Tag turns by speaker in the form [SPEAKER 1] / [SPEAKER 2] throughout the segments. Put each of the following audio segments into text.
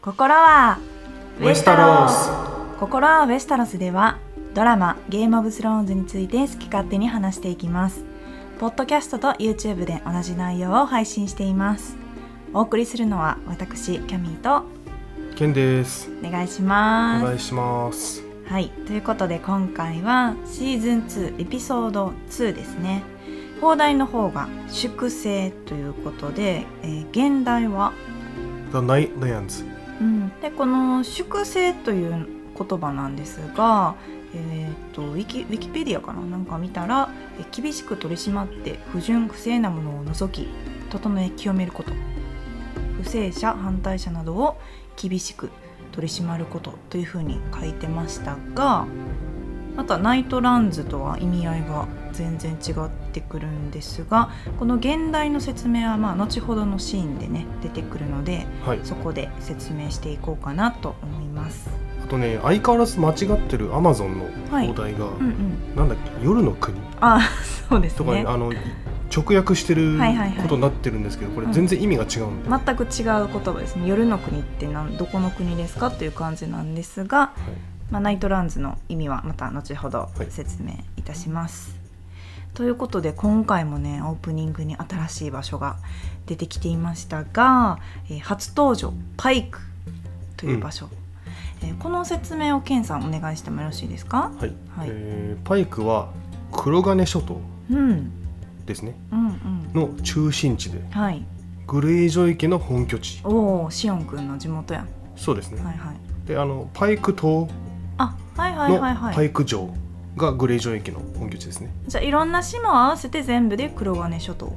[SPEAKER 1] 心は
[SPEAKER 2] ウェスタロス。
[SPEAKER 1] 心はウェスタロスではドラマゲームオブスローンズについて好き勝手に話していきます。ポッドキャストと YouTube で同じ内容を配信しています。お送りするのは私キャミーと。
[SPEAKER 2] ケンです。
[SPEAKER 1] お願いし
[SPEAKER 2] お
[SPEAKER 1] ます。
[SPEAKER 2] 願いします。
[SPEAKER 1] はい。ということで今回はシーズン2エピソード2ですね。放題の方が粛清ということで、えー現代は
[SPEAKER 2] ？The Nightlands
[SPEAKER 1] うん、でこの粛清という言葉なんですが、えー、とウィキウィキペディアかな？なんか見たら厳しく取り締まって不純不正なものを除き整え清めること。不正者反対者などを厳しく取り締まることというふうに書いてましたがまたナイトランズとは意味合いが全然違ってくるんですがこの現代の説明はまあ後ほどのシーンでね出てくるので
[SPEAKER 2] はい
[SPEAKER 1] そこで説明していこうかなと思います。
[SPEAKER 2] あとね相変わらず間違ってる Amazon の
[SPEAKER 1] はい
[SPEAKER 2] 放題が、
[SPEAKER 1] うんうん。
[SPEAKER 2] なんだっけ夜の国
[SPEAKER 1] あ、そうです
[SPEAKER 2] とか。あの直訳してる
[SPEAKER 1] はいはいはい
[SPEAKER 2] ことになってるんですけどこれ
[SPEAKER 1] うん
[SPEAKER 2] 全然意味が違うんで、
[SPEAKER 1] 全く違う言葉ですね。夜の国ってなんどこの国ですかっていう感じなんですが、まあナイトランズの意味はまた後ほど
[SPEAKER 2] はい
[SPEAKER 1] 説明いたします。ということで今回もねオープニングに新しい場所が出てきていましたが、えー初登場パイクという場所、えーこの説明をケンさんお願いしてもよろしいですか？
[SPEAKER 2] はい
[SPEAKER 1] はい
[SPEAKER 2] えーパイクは黒金諸島
[SPEAKER 1] うん
[SPEAKER 2] ですね
[SPEAKER 1] うんうん。
[SPEAKER 2] の中心地で
[SPEAKER 1] はい。
[SPEAKER 2] グレイジョイ家の本拠地
[SPEAKER 1] おお、シオンくんの地元やん。
[SPEAKER 2] そうですね、
[SPEAKER 1] はいはい。
[SPEAKER 2] であのパイク島
[SPEAKER 1] あ、はいはい
[SPEAKER 2] の
[SPEAKER 1] はいはい。
[SPEAKER 2] パイク城がグレイジョイ家の本拠地ですね
[SPEAKER 1] じゃあいろんな島を合わせて全部で黒金諸島。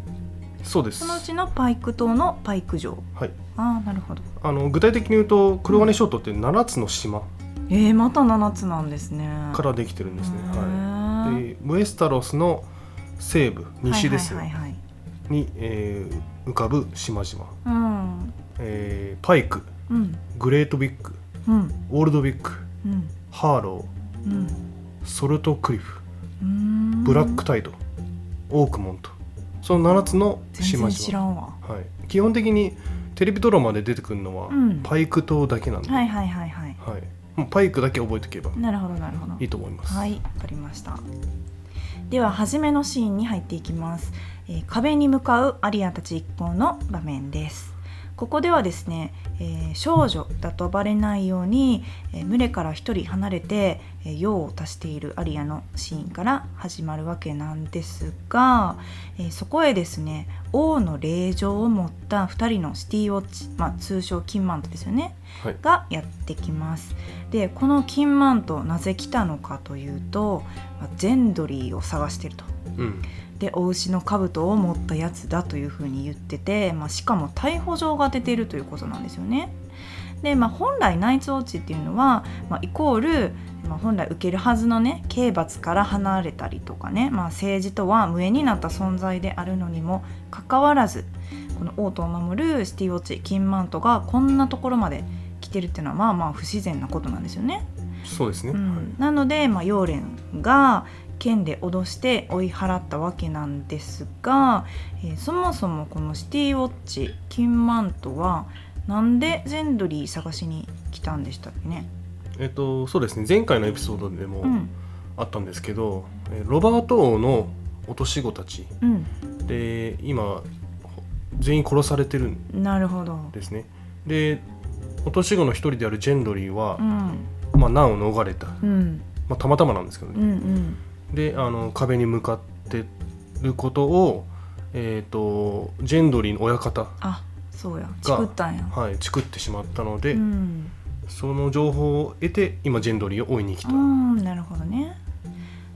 [SPEAKER 2] そうです
[SPEAKER 1] そのうちのパイク島のパイク城。
[SPEAKER 2] はい
[SPEAKER 1] ああ、なるほど。
[SPEAKER 2] あの具体的に言うと黒金諸島って7つの島
[SPEAKER 1] えー、また七つなんですね。
[SPEAKER 2] からできてるんですね、
[SPEAKER 1] へ
[SPEAKER 2] は
[SPEAKER 1] ー
[SPEAKER 2] い、でウエスタロスの西部西ですよ、
[SPEAKER 1] はいはいはい
[SPEAKER 2] に、えー浮かぶ島々、
[SPEAKER 1] はい。
[SPEAKER 2] えーパイク
[SPEAKER 1] うん。うん。
[SPEAKER 2] グレートビッグ
[SPEAKER 1] うん。
[SPEAKER 2] オールドビッグ
[SPEAKER 1] うん。
[SPEAKER 2] ハーロ
[SPEAKER 1] うん。
[SPEAKER 2] ーソルトクリフブラックタイドオークモントその7つの
[SPEAKER 1] 全
[SPEAKER 2] 島々。はい、基本的にテレビドラマで出てくるのは、
[SPEAKER 1] うん
[SPEAKER 2] パイク島だけなんで、
[SPEAKER 1] はいはいはいはい。
[SPEAKER 2] はい、もうパイクだけ覚えておけば
[SPEAKER 1] なるほどなるほど。
[SPEAKER 2] いいと思います、
[SPEAKER 1] はい、わかりました。では初めのシーンに入っていきます。えー壁に向かうアリアたち一行の場面です。ここではですね、えー少女だとバレないように、えー群れから一人離れて、えー用を足しているアリアのシーンから始まるわけなんですが、えーそこへですね王の令状を持った2人のシティウォッチ、まあ、通称キンマントですよね
[SPEAKER 2] はい。
[SPEAKER 1] がやってきます。でこの金マントなぜ来たのかというと、まあゼンドリーを探してると。
[SPEAKER 2] うん
[SPEAKER 1] でお牛の兜を持ったやつだというふうに言ってて、まあ、しかも逮捕状が出てるということなんですよね。で、まあ、本来ナイツウォッチっていうのは、まあ、イコール、まあ、本来受けるはずのね刑罰から離れたりとかね、まあ、政治とは無縁になった存在であるのにもかかわらずこの王都を守るシティウォッチ金マントがこんなところまで来てるっていうのはまあまあ不自然なことなんですよね。
[SPEAKER 2] そうですね、
[SPEAKER 1] うん。
[SPEAKER 2] はい。
[SPEAKER 1] なので、まあ、ヨーレンが剣で脅して追い払ったわけなんですが、えーそもそもこのシティウォッチキンマントはなんでゼンドリー探しに来たんでしたっけね、
[SPEAKER 2] えっとそうですね。前回のエピソードでも
[SPEAKER 1] うん。
[SPEAKER 2] あったんですけど、えーロバート王の落とし子たち
[SPEAKER 1] うん、
[SPEAKER 2] で今全員殺されてるん
[SPEAKER 1] なるほど、
[SPEAKER 2] ですねで落とし子の一人であるジェンドリーは
[SPEAKER 1] う、ん。
[SPEAKER 2] まあ、難を逃れた、
[SPEAKER 1] うん。
[SPEAKER 2] まあ、たまたまなんですけど
[SPEAKER 1] うんう
[SPEAKER 2] ね、
[SPEAKER 1] ん
[SPEAKER 2] であの壁に向かってることをえっ、とジェンドリーの親方
[SPEAKER 1] あそうや。作ったんや、
[SPEAKER 2] はいチクってしまったので、
[SPEAKER 1] うん。
[SPEAKER 2] その情報を得て今ジェンドリーを追いに来た、
[SPEAKER 1] うんなるほどね。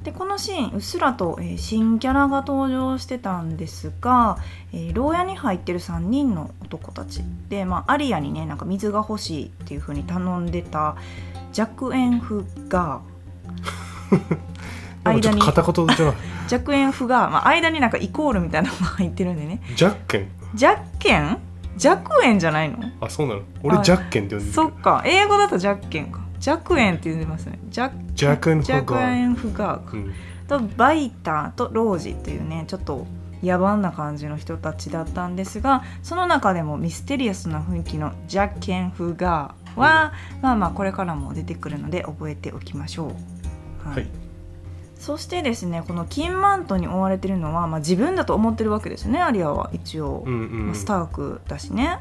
[SPEAKER 1] でこのシーンうっすらと、えー新キャラが登場してたんですが、えー牢屋に入ってる3人の男たち。で、まあ、アリアにねなんか水が欲しいっていう風に頼んでたジャクエ ンフガ
[SPEAKER 2] なんかちょっと片言じゃない？
[SPEAKER 1] ージャクエンフガー、まあ、間になんかイコールみたいなのが入ってるんでね。
[SPEAKER 2] ジャッケン
[SPEAKER 1] ジャッケンジャクエンじゃないの？
[SPEAKER 2] あそうなの？俺
[SPEAKER 1] あ
[SPEAKER 2] ジャッケンって呼んでる
[SPEAKER 1] そっか。英語だとジャッケンか。ジャクエンって呼んでますね。ジャ
[SPEAKER 2] ジャックエンフ
[SPEAKER 1] ジャク
[SPEAKER 2] ガー
[SPEAKER 1] エンフガーか。
[SPEAKER 2] うん。
[SPEAKER 1] とバイターとロージというねちょっと野蛮な感じの人たちだったんですがその中でもミステリアスな雰囲気のジャッケン・フガーは、まあまあこれからも出てくるので覚えておきましょう。
[SPEAKER 2] はい
[SPEAKER 1] そしてですねこの金マントに追われてるのは、まあ、自分だと思ってるわけですねアリアは一応、
[SPEAKER 2] うんうん
[SPEAKER 1] まあスタークだしね。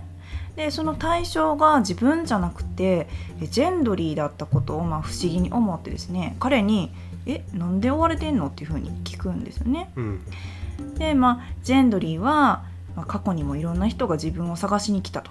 [SPEAKER 1] でその対象が自分じゃなくてえジェンドリーだったことをまあ不思議に思ってですね彼に「えなんで追われてんの?」っていうふうに聞くんですよね。
[SPEAKER 2] うん
[SPEAKER 1] でまあジェンドリーは、まあ、過去にもいろんな人が自分を探しに来たと。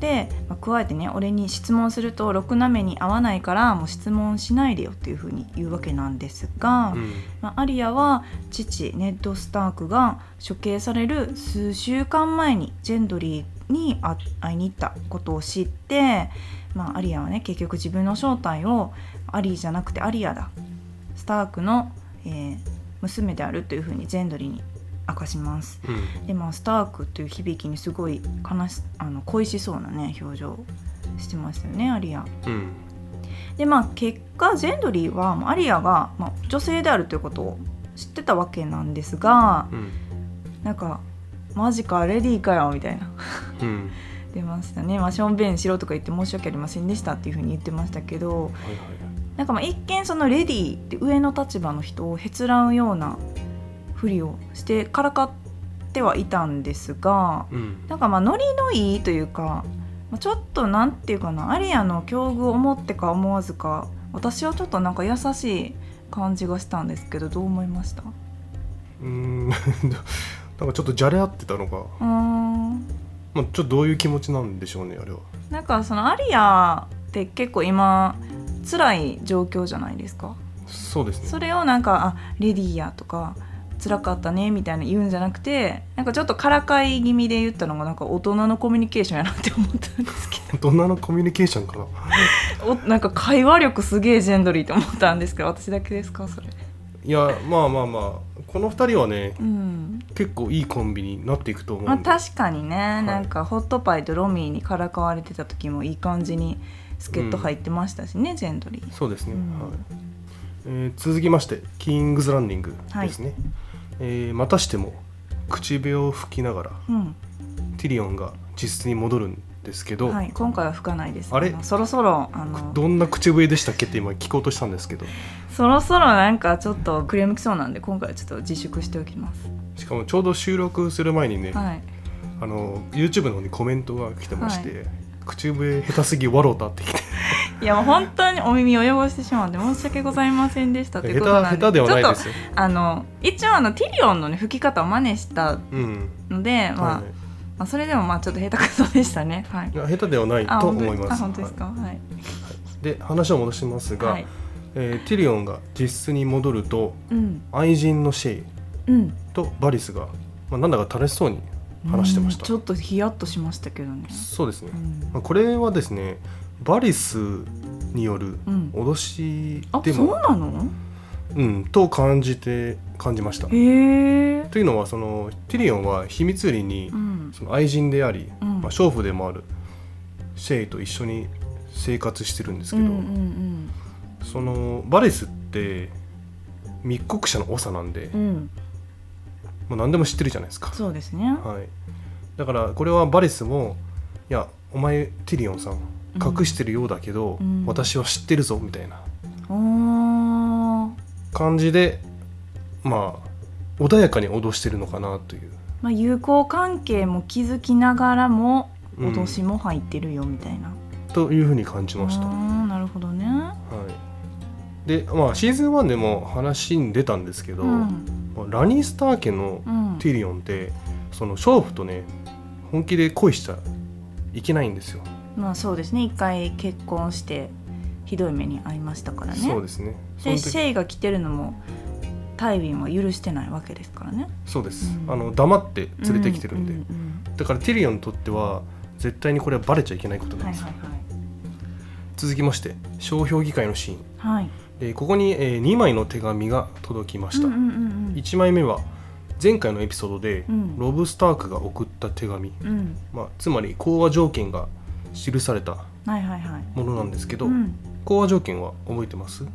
[SPEAKER 1] で、まあ加えてね俺に質問するとろくな目に合わないからもう質問しないでよっていうふうに言うわけなんですが、
[SPEAKER 2] うん。
[SPEAKER 1] まあ、アリアは父ネッド・スタークが処刑される数週間前にジェンドリーに会会いに行ったことを知って、まあ、アリアはね結局自分の正体をアリーじゃなくてアリアだ。スタークの、えー娘であるというふうにジェンドリーに明かします。
[SPEAKER 2] うん。
[SPEAKER 1] でまあスタークという響きにすごい悲しあの恋しそうなね表情してましたよねアリア。
[SPEAKER 2] うん。
[SPEAKER 1] でまあ結果ジェンドリーはまあアリアが、まあ、女性であるということを知ってたわけなんですが
[SPEAKER 2] うん。
[SPEAKER 1] なんか「マジかレディーかよ」みたいな。
[SPEAKER 2] うん。
[SPEAKER 1] 出ましたね「まあ、ションベンしろ」とか言って申し訳ありませんでしたっていうふうに言ってましたけど
[SPEAKER 2] はいはい。
[SPEAKER 1] なんかまあ一見そのレディーって上の立場の人をへつらうようなふりをしてからかってはいたんですが
[SPEAKER 2] うん。
[SPEAKER 1] なんかまあノリのいいというか、まあ、ちょっとなんていうかなアリアの境遇を思ってか思わずか私はちょっとなんか優しい感じがしたんですけどどう思いました？
[SPEAKER 2] うーん。なんかちょっとじゃれ合ってたのが、
[SPEAKER 1] うーん。
[SPEAKER 2] まあ、ちょっとどういう気持ちなんでしょうねあれは。
[SPEAKER 1] なんかそのアリアって結構今辛い状況じゃないですか。
[SPEAKER 2] そうですね。
[SPEAKER 1] それをなんか「あレディーや」とか「辛かったね」みたいな言うんじゃなくてなんかちょっとからかい気味で言ったのがなんか大人のコミュニケーションやなって思ったんですけ
[SPEAKER 2] 大人のコミュニケーションか。な
[SPEAKER 1] どおなんか会話力すげえジェンドリーって思ったんですけど私だけですかそれ。
[SPEAKER 2] いやまあまあまあこの2人はね
[SPEAKER 1] うん。
[SPEAKER 2] 結構いいコンビになっていくと思
[SPEAKER 1] まあ、
[SPEAKER 2] うんで、
[SPEAKER 1] 確かにね、
[SPEAKER 2] い。
[SPEAKER 1] なんかホットパイとロミーにからかわれてた時もいい感じに助っ人入ってましたしね、ジェンドリー。
[SPEAKER 2] そうですね、
[SPEAKER 1] うん。
[SPEAKER 2] はい。えー続きましてキングズランディングですね、えーまたしても口笛を吹きながら
[SPEAKER 1] うん。
[SPEAKER 2] ティリオンが実質に戻るんですけど、
[SPEAKER 1] はい、今回は吹かないです。
[SPEAKER 2] あれ？
[SPEAKER 1] のそろそろあの
[SPEAKER 2] どんな口笛でしたっけって今聞こうとしたんですけど。
[SPEAKER 1] そろそろなんかちょっとクレームきそうなんで今回はちょっと自粛しておきます。
[SPEAKER 2] しかもちょうど収録する前にね、
[SPEAKER 1] はい。
[SPEAKER 2] あの YouTube の方にコメントが来てまして、口笛下手すぎわろうたって来て。
[SPEAKER 1] いやもう本当にお耳を汚してしまって申し訳ございませんでしたということなんで。
[SPEAKER 2] 下手下手ではない
[SPEAKER 1] ちょっと
[SPEAKER 2] ですよ、
[SPEAKER 1] あの一応あのティリオンのね吹き方を真似した
[SPEAKER 2] うん。
[SPEAKER 1] ので、まあ
[SPEAKER 2] はい。
[SPEAKER 1] まあ、それでもまあちょっと下手くそでしたね。はい。
[SPEAKER 2] いや下手ではないと思います。
[SPEAKER 1] あ本当ですか？はい、
[SPEAKER 2] はい。で話を戻しますが、
[SPEAKER 1] はい。
[SPEAKER 2] えーティリオンが実質に戻ると
[SPEAKER 1] うん。
[SPEAKER 2] 愛人のシェイ
[SPEAKER 1] うん。
[SPEAKER 2] とバリスが、まあ、なんだか楽しそうに話してました。
[SPEAKER 1] うんちょっとヒヤッとしましたけどね、
[SPEAKER 2] そうですね。
[SPEAKER 1] う、ん。
[SPEAKER 2] まあ、これはですねバリスによる
[SPEAKER 1] うん、
[SPEAKER 2] 脅し
[SPEAKER 1] あそう
[SPEAKER 2] でも、
[SPEAKER 1] なの？
[SPEAKER 2] うん、と感じて感じました。というのはそのティリオンは秘密裏に
[SPEAKER 1] うん。
[SPEAKER 2] その愛人であり、
[SPEAKER 1] うん。
[SPEAKER 2] まあ、娼婦でもあるシェイと一緒に生活してるんですけど、
[SPEAKER 1] うんうん
[SPEAKER 2] そのバリスって密告者の長なんで、
[SPEAKER 1] うんうん
[SPEAKER 2] もう何でも知ってるじゃないですか、
[SPEAKER 1] そうですね。
[SPEAKER 2] はい、だからこれはバリスも「いやお前ティリオンさん隠してるようだけど、
[SPEAKER 1] うん。
[SPEAKER 2] 私は知ってるぞ」みたいな。感じでまあ穏やかに脅してるのかなという、
[SPEAKER 1] まあ、友好関係も築きながらも
[SPEAKER 2] うん。
[SPEAKER 1] 脅しも入ってるよみたいな、
[SPEAKER 2] というふうに感じました、
[SPEAKER 1] なるほどね。
[SPEAKER 2] い、でまあシーズン1でも話に出たんですけど、
[SPEAKER 1] うん。
[SPEAKER 2] まあラニスター家の
[SPEAKER 1] うん。
[SPEAKER 2] ティリオンってその娼婦とね本気で恋しちゃいけないんですよ、
[SPEAKER 1] まあそうですね。一回結婚してひどい目に遭いましたからね。
[SPEAKER 2] そうですね。
[SPEAKER 1] で
[SPEAKER 2] 時。
[SPEAKER 1] シェイが来てるのもタイビンは許してないわけですからね。
[SPEAKER 2] そうです、
[SPEAKER 1] うん。
[SPEAKER 2] あの黙って連れてきてるんで、
[SPEAKER 1] ううん
[SPEAKER 2] だからティリオンにとっては絶対にこれはバレちゃいけないこと
[SPEAKER 1] うん
[SPEAKER 2] なんです、
[SPEAKER 1] はいはいはい。
[SPEAKER 2] 続きまして商標議会のシーン、
[SPEAKER 1] はい
[SPEAKER 2] えーここに、え2枚の手紙が届きました、
[SPEAKER 1] うんうんうん
[SPEAKER 2] 1枚目は前回のエピソードで、
[SPEAKER 1] うん。
[SPEAKER 2] ロブ・スタークが送った手紙、
[SPEAKER 1] うん。うん
[SPEAKER 2] まあ、つまり講和条件が記された
[SPEAKER 1] はいはいはい。
[SPEAKER 2] ものなんですけど、
[SPEAKER 1] うん。
[SPEAKER 2] 講和条件は覚えてます？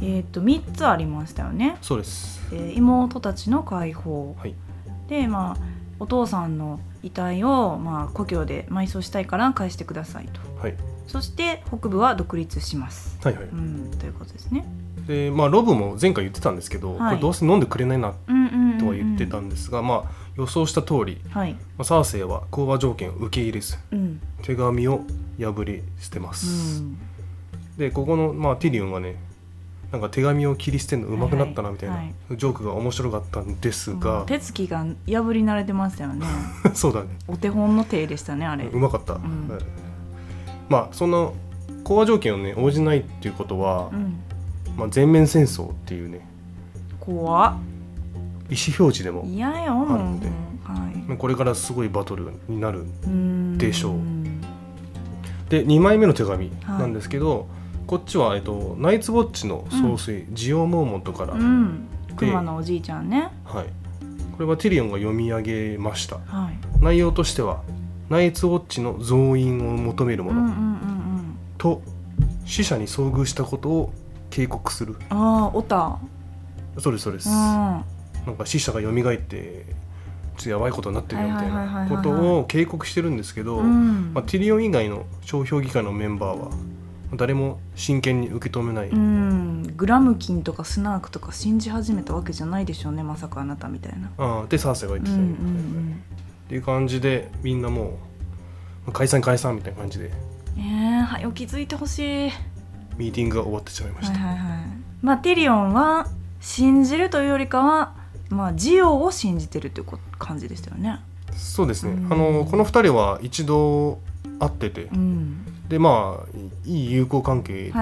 [SPEAKER 1] えっ、と3つありましたよね、
[SPEAKER 2] そうです。
[SPEAKER 1] えー妹たちの解放、
[SPEAKER 2] はい。
[SPEAKER 1] でまあお父さんの遺体を、まあ、故郷で埋葬したいから返してくださいと。
[SPEAKER 2] はい
[SPEAKER 1] そして北部は独立します、
[SPEAKER 2] はいはい。
[SPEAKER 1] うん、ということですね、
[SPEAKER 2] でまあロブも前回言ってたんですけど、
[SPEAKER 1] はい。
[SPEAKER 2] これどうせ飲んでくれないな
[SPEAKER 1] うんうんうんうん。
[SPEAKER 2] とは言ってたんですが、まあ予想した通り、
[SPEAKER 1] はい、
[SPEAKER 2] まあ、サーセイは講和条件を受け入れず
[SPEAKER 1] うん。
[SPEAKER 2] 手紙を破り捨てま
[SPEAKER 1] う
[SPEAKER 2] す、
[SPEAKER 1] ん、
[SPEAKER 2] でここの、まあ、ティリオンがねなんか手紙を切り捨てるの上手くなったなみたいな、
[SPEAKER 1] はい。はい
[SPEAKER 2] ジョークが面白かったんですが、
[SPEAKER 1] うん。手つきが破り慣れてましたよね。
[SPEAKER 2] そうだね。
[SPEAKER 1] お手本の手でしたねあれ。
[SPEAKER 2] うまかった、
[SPEAKER 1] ん。
[SPEAKER 2] はいまあその講和条件をね応じないっていうことは、
[SPEAKER 1] うん。
[SPEAKER 2] まあ、全面戦争っていうね
[SPEAKER 1] 怖っ。
[SPEAKER 2] 意思表示でも
[SPEAKER 1] 嫌よ
[SPEAKER 2] あるので。
[SPEAKER 1] はい。
[SPEAKER 2] これからすごいバトルになる
[SPEAKER 1] うん
[SPEAKER 2] でしょう。ん。で2枚目の手紙なんですけど、こっちは、えっと、ナイツウォッチの総帥、ジオ・モーモントから、
[SPEAKER 1] うん。熊のおじいちゃんね。
[SPEAKER 2] はい、これはティリオンが読み上げました。
[SPEAKER 1] はい。
[SPEAKER 2] 内容としてはナイツウォッチの増員を求めるもの
[SPEAKER 1] うんうんうんうん。
[SPEAKER 2] と死者に遭遇したことを警告する。
[SPEAKER 1] ああオタ
[SPEAKER 2] そうですそうです。
[SPEAKER 1] うん。
[SPEAKER 2] なんか死者が蘇ってちょっとやばいことになってるよみたい
[SPEAKER 1] はいはいはいはい。はい
[SPEAKER 2] なことを警告してるんですけど、
[SPEAKER 1] うん。
[SPEAKER 2] まあ、ティリオン以外の商標議会のメンバーは誰も真剣に受け止めない、
[SPEAKER 1] うん。グラムキンとかスナークとか信じ始めたわけじゃないでしょうねまさかあなたみたいな。
[SPEAKER 2] ああでサーセイが言って
[SPEAKER 1] うん
[SPEAKER 2] たよ、
[SPEAKER 1] うん
[SPEAKER 2] っていう感じでみんなもう解散解散みたいな感じで。
[SPEAKER 1] うんええはよ気づいてほしい。
[SPEAKER 2] ミーティングが終わってしまいました、
[SPEAKER 1] はいはいはい。まあティリオンは信じるというよりかはまあジオを信じてるというこ感じでしたよね。
[SPEAKER 2] そうですね、
[SPEAKER 1] うん。
[SPEAKER 2] あのこの2人は一度会ってて、
[SPEAKER 1] うん。
[SPEAKER 2] でまあいい友好関係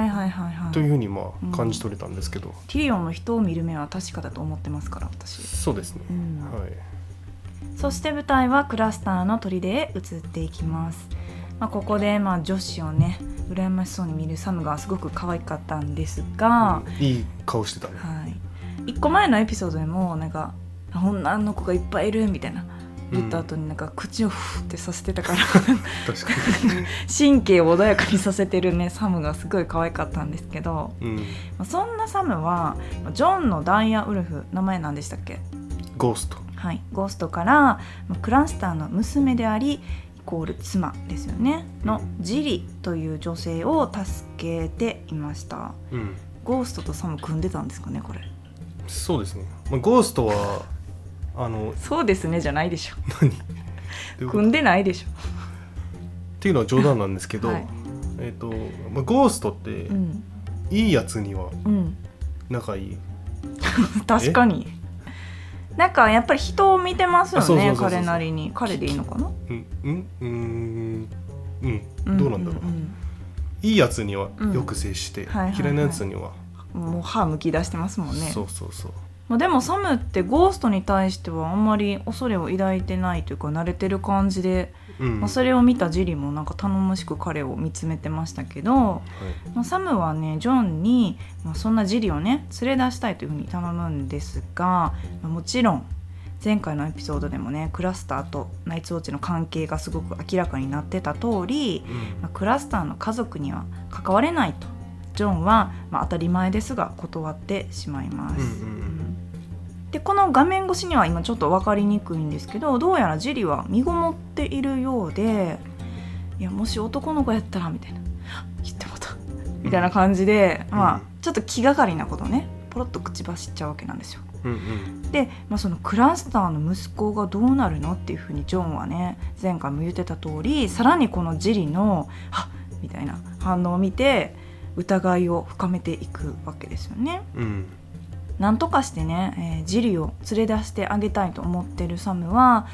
[SPEAKER 2] というふうにま
[SPEAKER 1] うん。
[SPEAKER 2] あ感じ取れたんですけど、
[SPEAKER 1] ティリオンの人を見る目は確かだと思ってますから私、
[SPEAKER 2] そうですね、
[SPEAKER 1] うん。
[SPEAKER 2] はい
[SPEAKER 1] そして舞台はクラスターの砦へ移っていきます、まあ、ここでまあ女子をね羨ましそうに見るサムがすごく可愛かったんですが、
[SPEAKER 2] うんいい顔してたね、
[SPEAKER 1] はい、1個前のエピソードでもなんか「女の子がいっぱいいる」みたいな。言った後になんか口をフーってさせてたから
[SPEAKER 2] 確か
[SPEAKER 1] 神経を穏やかにさせてるねサムがすごい可愛かったんですけど、
[SPEAKER 2] に、うん、
[SPEAKER 1] まあ、そんなサムはジョンのダイヤウルフ名前なんでしたっけ？
[SPEAKER 2] ゴースト
[SPEAKER 1] はい、ゴーストから、まあクラスターの娘でありイコール妻ですよね。のジリという女性を助けていました。
[SPEAKER 2] うん。
[SPEAKER 1] ゴーストとサム組んでたんですかねこれ。
[SPEAKER 2] そうですね、まあ、ゴーストはあの
[SPEAKER 1] そうですねじゃないでしょ。
[SPEAKER 2] 何？
[SPEAKER 1] 組んでないでし
[SPEAKER 2] っていうのは冗談なんですけど、
[SPEAKER 1] はい。
[SPEAKER 2] えっ、と、まあ、ゴーストって
[SPEAKER 1] ょうん、
[SPEAKER 2] いいやつには
[SPEAKER 1] うん、
[SPEAKER 2] 仲いい。
[SPEAKER 1] 確かになんかやっぱり人を見てますよね彼なりに。彼でいいのかな？
[SPEAKER 2] うんうんうーん。うんどうなんだろう、
[SPEAKER 1] ん
[SPEAKER 2] いいやつにはよく接して、嫌いなやつには、
[SPEAKER 1] うんもう歯むき出してますもんね。
[SPEAKER 2] そうそうそう
[SPEAKER 1] まあ、でもサムってゴーストに対してはあんまり恐れを抱いてないというか慣れてる感じで、
[SPEAKER 2] うん。
[SPEAKER 1] まあ、それを見たジリもなんか頼もしく彼を見つめてましたけど、
[SPEAKER 2] はい。
[SPEAKER 1] まあ、サムはねジョンに、まあ、そんなジリをね連れ出したいというふうに頼むんですが、まあもちろん前回のエピソードでもねクラスターとナイツウォッチの関係がすごく明らかになってた通り、まあ、クラスターの家族には関われないとジョンは、まあ、当たり前ですが断ってしまいます。
[SPEAKER 2] うんうんうん
[SPEAKER 1] でこの画面越しには今ちょっと分かりにくいんですけどどうやらジリは身ごもっているようでいやもし男の子やったらみたいな「言ってもうた」みたいな感じで、
[SPEAKER 2] うん。
[SPEAKER 1] まあちょっと気がかりなことをね。ポロッと口走っちゃうわけなんですよ。
[SPEAKER 2] うんうん。
[SPEAKER 1] で、まあ、そのクラスターの息子がどうなるのっていうふうにジョンはね前回も言ってた通りさらにこのジリの「はっ」みたいな反応を見て疑いを深めていくわけですよね。
[SPEAKER 2] うん
[SPEAKER 1] なんとかしてね、えージリを連れ出してあげたいと思ってるサムは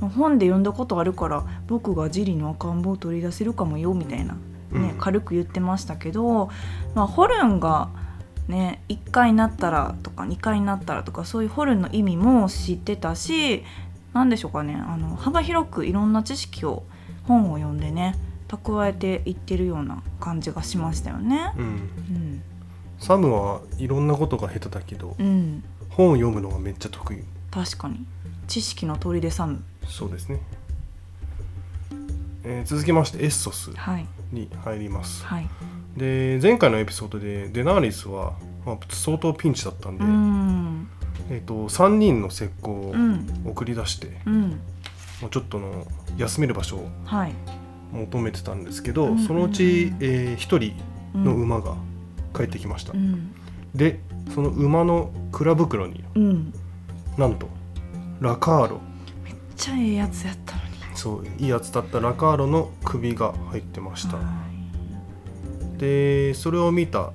[SPEAKER 1] 本で読んだことあるから僕がジリの赤ん坊を取り出せるかもよみたいな、ね
[SPEAKER 2] うん。
[SPEAKER 1] 軽く言ってましたけど、まあ、ホルンが、ね、1回になったらとか2回になったらとかそういうホルンの意味も知ってたし何でしょうかねあの幅広くいろんな知識を本を読んでね蓄えていってるような感じがしましたよね。
[SPEAKER 2] うん。
[SPEAKER 1] うん
[SPEAKER 2] サムはいろんなことが下手だけど
[SPEAKER 1] うん。
[SPEAKER 2] 本を読むのがめっちゃ得意。
[SPEAKER 1] 確かに。知識の砦サム
[SPEAKER 2] そうですね、えー続きましてエッソス
[SPEAKER 1] はい。
[SPEAKER 2] に入ります。
[SPEAKER 1] はい。
[SPEAKER 2] で前回のエピソードでデナーリスは、まあ、相当ピンチだったんで、
[SPEAKER 1] うん。
[SPEAKER 2] えー、と3人の石膏を
[SPEAKER 1] うん。
[SPEAKER 2] 送り出して、
[SPEAKER 1] うん。
[SPEAKER 2] もうちょっとの休める場所を
[SPEAKER 1] はい。
[SPEAKER 2] 求めてたんですけど、
[SPEAKER 1] うんうんうん。
[SPEAKER 2] そのうち、え1人
[SPEAKER 1] うん
[SPEAKER 2] の馬が帰ってきました、
[SPEAKER 1] うん。
[SPEAKER 2] でその馬の蔵袋に
[SPEAKER 1] うん。
[SPEAKER 2] なんとラカーロ。
[SPEAKER 1] めっちゃええやつやったのに。
[SPEAKER 2] そういいやつだったラカーロの首が入ってました、
[SPEAKER 1] はい。
[SPEAKER 2] でそれを見た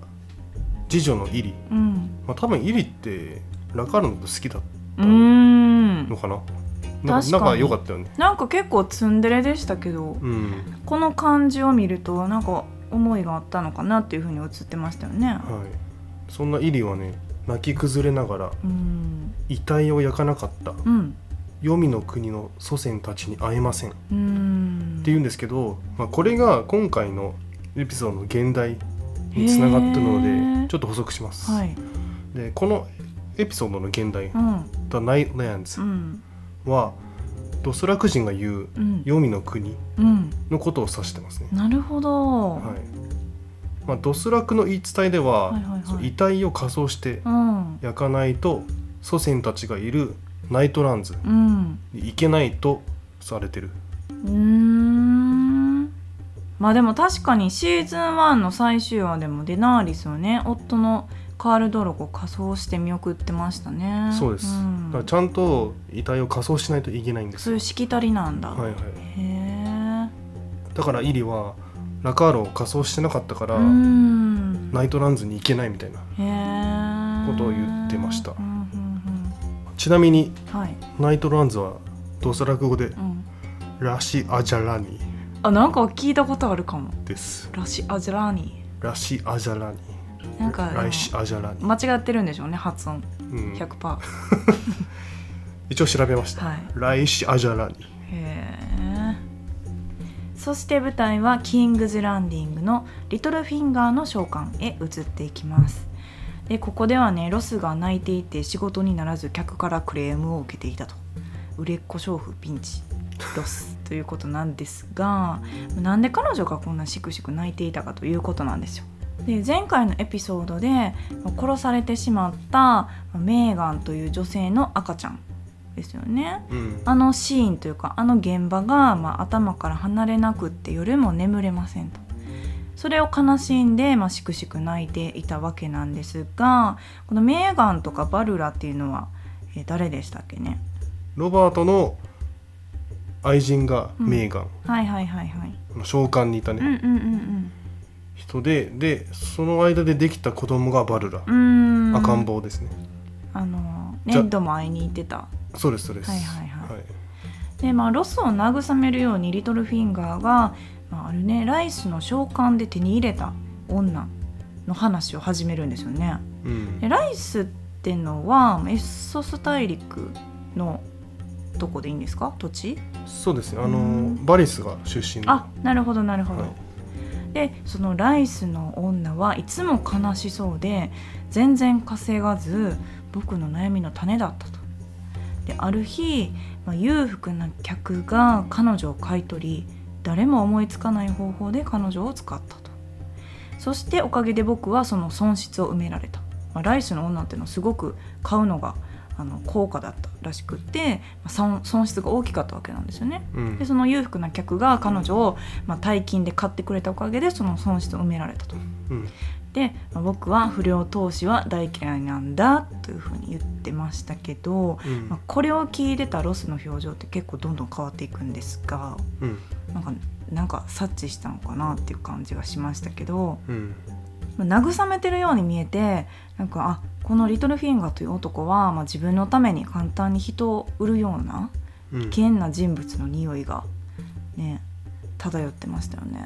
[SPEAKER 2] 次女のイリ、
[SPEAKER 1] うん。
[SPEAKER 2] まあ、多分イリってラカーロのこと好きだっ
[SPEAKER 1] うーん。
[SPEAKER 2] のかな。な
[SPEAKER 1] かに。
[SPEAKER 2] 仲良かったよね。
[SPEAKER 1] なんか結構ツンデレでしたけど
[SPEAKER 2] うん。
[SPEAKER 1] この感じを見るとなんか思いがあったのかなっていうふうに映ってましたよね。
[SPEAKER 2] はい。そんなイリはね泣き崩れながら
[SPEAKER 1] うん。
[SPEAKER 2] 遺体を焼かなかった。
[SPEAKER 1] うん。
[SPEAKER 2] 黄泉の国の祖先たちに会えません。って
[SPEAKER 1] うん
[SPEAKER 2] 言うんですけど、まあ、これが今回のエピソードの現代につながってるの
[SPEAKER 1] へ
[SPEAKER 2] で
[SPEAKER 1] ー。
[SPEAKER 2] ちょっと補足します、
[SPEAKER 1] はい。
[SPEAKER 2] でこのエピソードの現代
[SPEAKER 1] うん「
[SPEAKER 2] The Nightlands
[SPEAKER 1] う」ん。
[SPEAKER 2] はドスラク人が言う
[SPEAKER 1] うん
[SPEAKER 2] 黄泉の国
[SPEAKER 1] うん。
[SPEAKER 2] のことを指してますね、
[SPEAKER 1] なるほど、
[SPEAKER 2] はい。まあ、ドスラクの言い伝えでは,、遺体を火葬して
[SPEAKER 1] うん。
[SPEAKER 2] 焼かないと祖先たちがいるナイトランズ
[SPEAKER 1] うん。
[SPEAKER 2] に行けないとされてる。
[SPEAKER 1] うーん。まあでも確かにシーズン1の最終話でもデナーリスをね夫のカール・ドロゴ仮装して見送ってましたね。
[SPEAKER 2] そうです、
[SPEAKER 1] ん。
[SPEAKER 2] だからちゃんと遺体を火葬しないといけないんですよ。
[SPEAKER 1] そういうしきたりなんだ、
[SPEAKER 2] はいはい。
[SPEAKER 1] へえ。
[SPEAKER 2] だからイリはラカーロを仮装してなかったから、
[SPEAKER 1] うん。
[SPEAKER 2] ナイトランズに行けないみたいなことを言ってました。
[SPEAKER 1] うんうん
[SPEAKER 2] ちなみに
[SPEAKER 1] うんはい、
[SPEAKER 2] ナイトランズはドスラク語で
[SPEAKER 1] うん、
[SPEAKER 2] ラシアジャラニ
[SPEAKER 1] あなんか聞いたことあるかも。
[SPEAKER 2] です。
[SPEAKER 1] ラシアジャラー。ニ
[SPEAKER 2] ラシアジャラニ
[SPEAKER 1] なんか
[SPEAKER 2] ライシアジャラニ、
[SPEAKER 1] 間違ってるんでしょうね発音。
[SPEAKER 2] うん、
[SPEAKER 1] 100%、
[SPEAKER 2] 一応調べました、
[SPEAKER 1] はい。
[SPEAKER 2] ライシアジャラニ
[SPEAKER 1] へえそして舞台はキングズランディングのリトルフィンガーの召喚へ移っていきます。でここではねロスが泣いていて仕事にならず客からクレームを受けていたと。売れっ子娼婦ピンチ。ロスということなんですがなんで彼女がこんなしくしく泣いていたかということなんですよで前回のエピソードで殺されてしまったメーガンという女性の赤ちゃんですよね。
[SPEAKER 2] うん。
[SPEAKER 1] あのシーンというかあの現場が、まあ、頭から離れなくって夜も眠れませんと。それを悲しんで、まあ、しくしく泣いていたわけなんですがこのメーガンとかバルラっていうのは、えー誰でしたっけね？
[SPEAKER 2] ロバートの愛人がメーガン、
[SPEAKER 1] はいはいはいはい。
[SPEAKER 2] あの娼館にいたね、
[SPEAKER 1] うんうんうん
[SPEAKER 2] 人ででその間でできた子供がバルラ、
[SPEAKER 1] うん。
[SPEAKER 2] 赤ん坊ですね。
[SPEAKER 1] あのネッドも会いに行ってた。
[SPEAKER 2] そうですそうです。
[SPEAKER 1] はいはいはい。でまあロスを慰めるようにリトルフィンガーが、まあ、あるねライスの娼館で手に入れた女の話を始めるんですよね。
[SPEAKER 2] うん。
[SPEAKER 1] でライスってのはエッソス大陸のどこでいいんですか？土地？
[SPEAKER 2] そうですね。あの
[SPEAKER 1] うん。
[SPEAKER 2] バリスが出身の。
[SPEAKER 1] あなるほどなるほど。
[SPEAKER 2] はい
[SPEAKER 1] でそのライスの女はいつも悲しそうで全然稼がず僕の悩みの種だったと。である日、まあ、裕福な客が彼女を買い取り誰も思いつかない方法で彼女を使ったと。そしておかげで僕はその損失を埋められた。まあ、ライスの女っていうのはすごく買うのがあの高価だったらしくって、まあ損損失が大きかったわけなんですよね。
[SPEAKER 2] うん。
[SPEAKER 1] でその裕福な客が彼女を、まあ、大金で買ってくれたおかげでその損失を埋められたと。
[SPEAKER 2] うん。
[SPEAKER 1] で、まあ僕は不良投資は大嫌いなんだというふうに言ってましたけど、
[SPEAKER 2] うん。
[SPEAKER 1] まあ、これを聞いてたロスの表情って結構どんどん変わっていくんですが
[SPEAKER 2] うん。
[SPEAKER 1] なんかなんか察知したのかなっていう感じがしましたけど、慰めてるように見えてなんかあこのリトルフィンガーという男は、まあ、自分のために簡単に人を売るような
[SPEAKER 2] うん。
[SPEAKER 1] 危険な人物の匂いがね漂ってましたよね。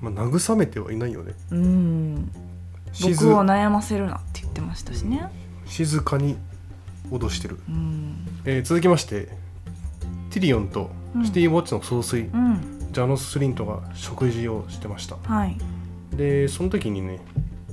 [SPEAKER 2] まあ慰めてはいないよね。
[SPEAKER 1] うん。
[SPEAKER 2] 静
[SPEAKER 1] 僕を悩ませるなって言ってましたしね。
[SPEAKER 2] 静かに脅してる、
[SPEAKER 1] うん。
[SPEAKER 2] えー続きましてティリオンとシティ・ウォッチの総帥、
[SPEAKER 1] うん。
[SPEAKER 2] ジャノス・スリントが食事をしてました。
[SPEAKER 1] はい。
[SPEAKER 2] でその時にね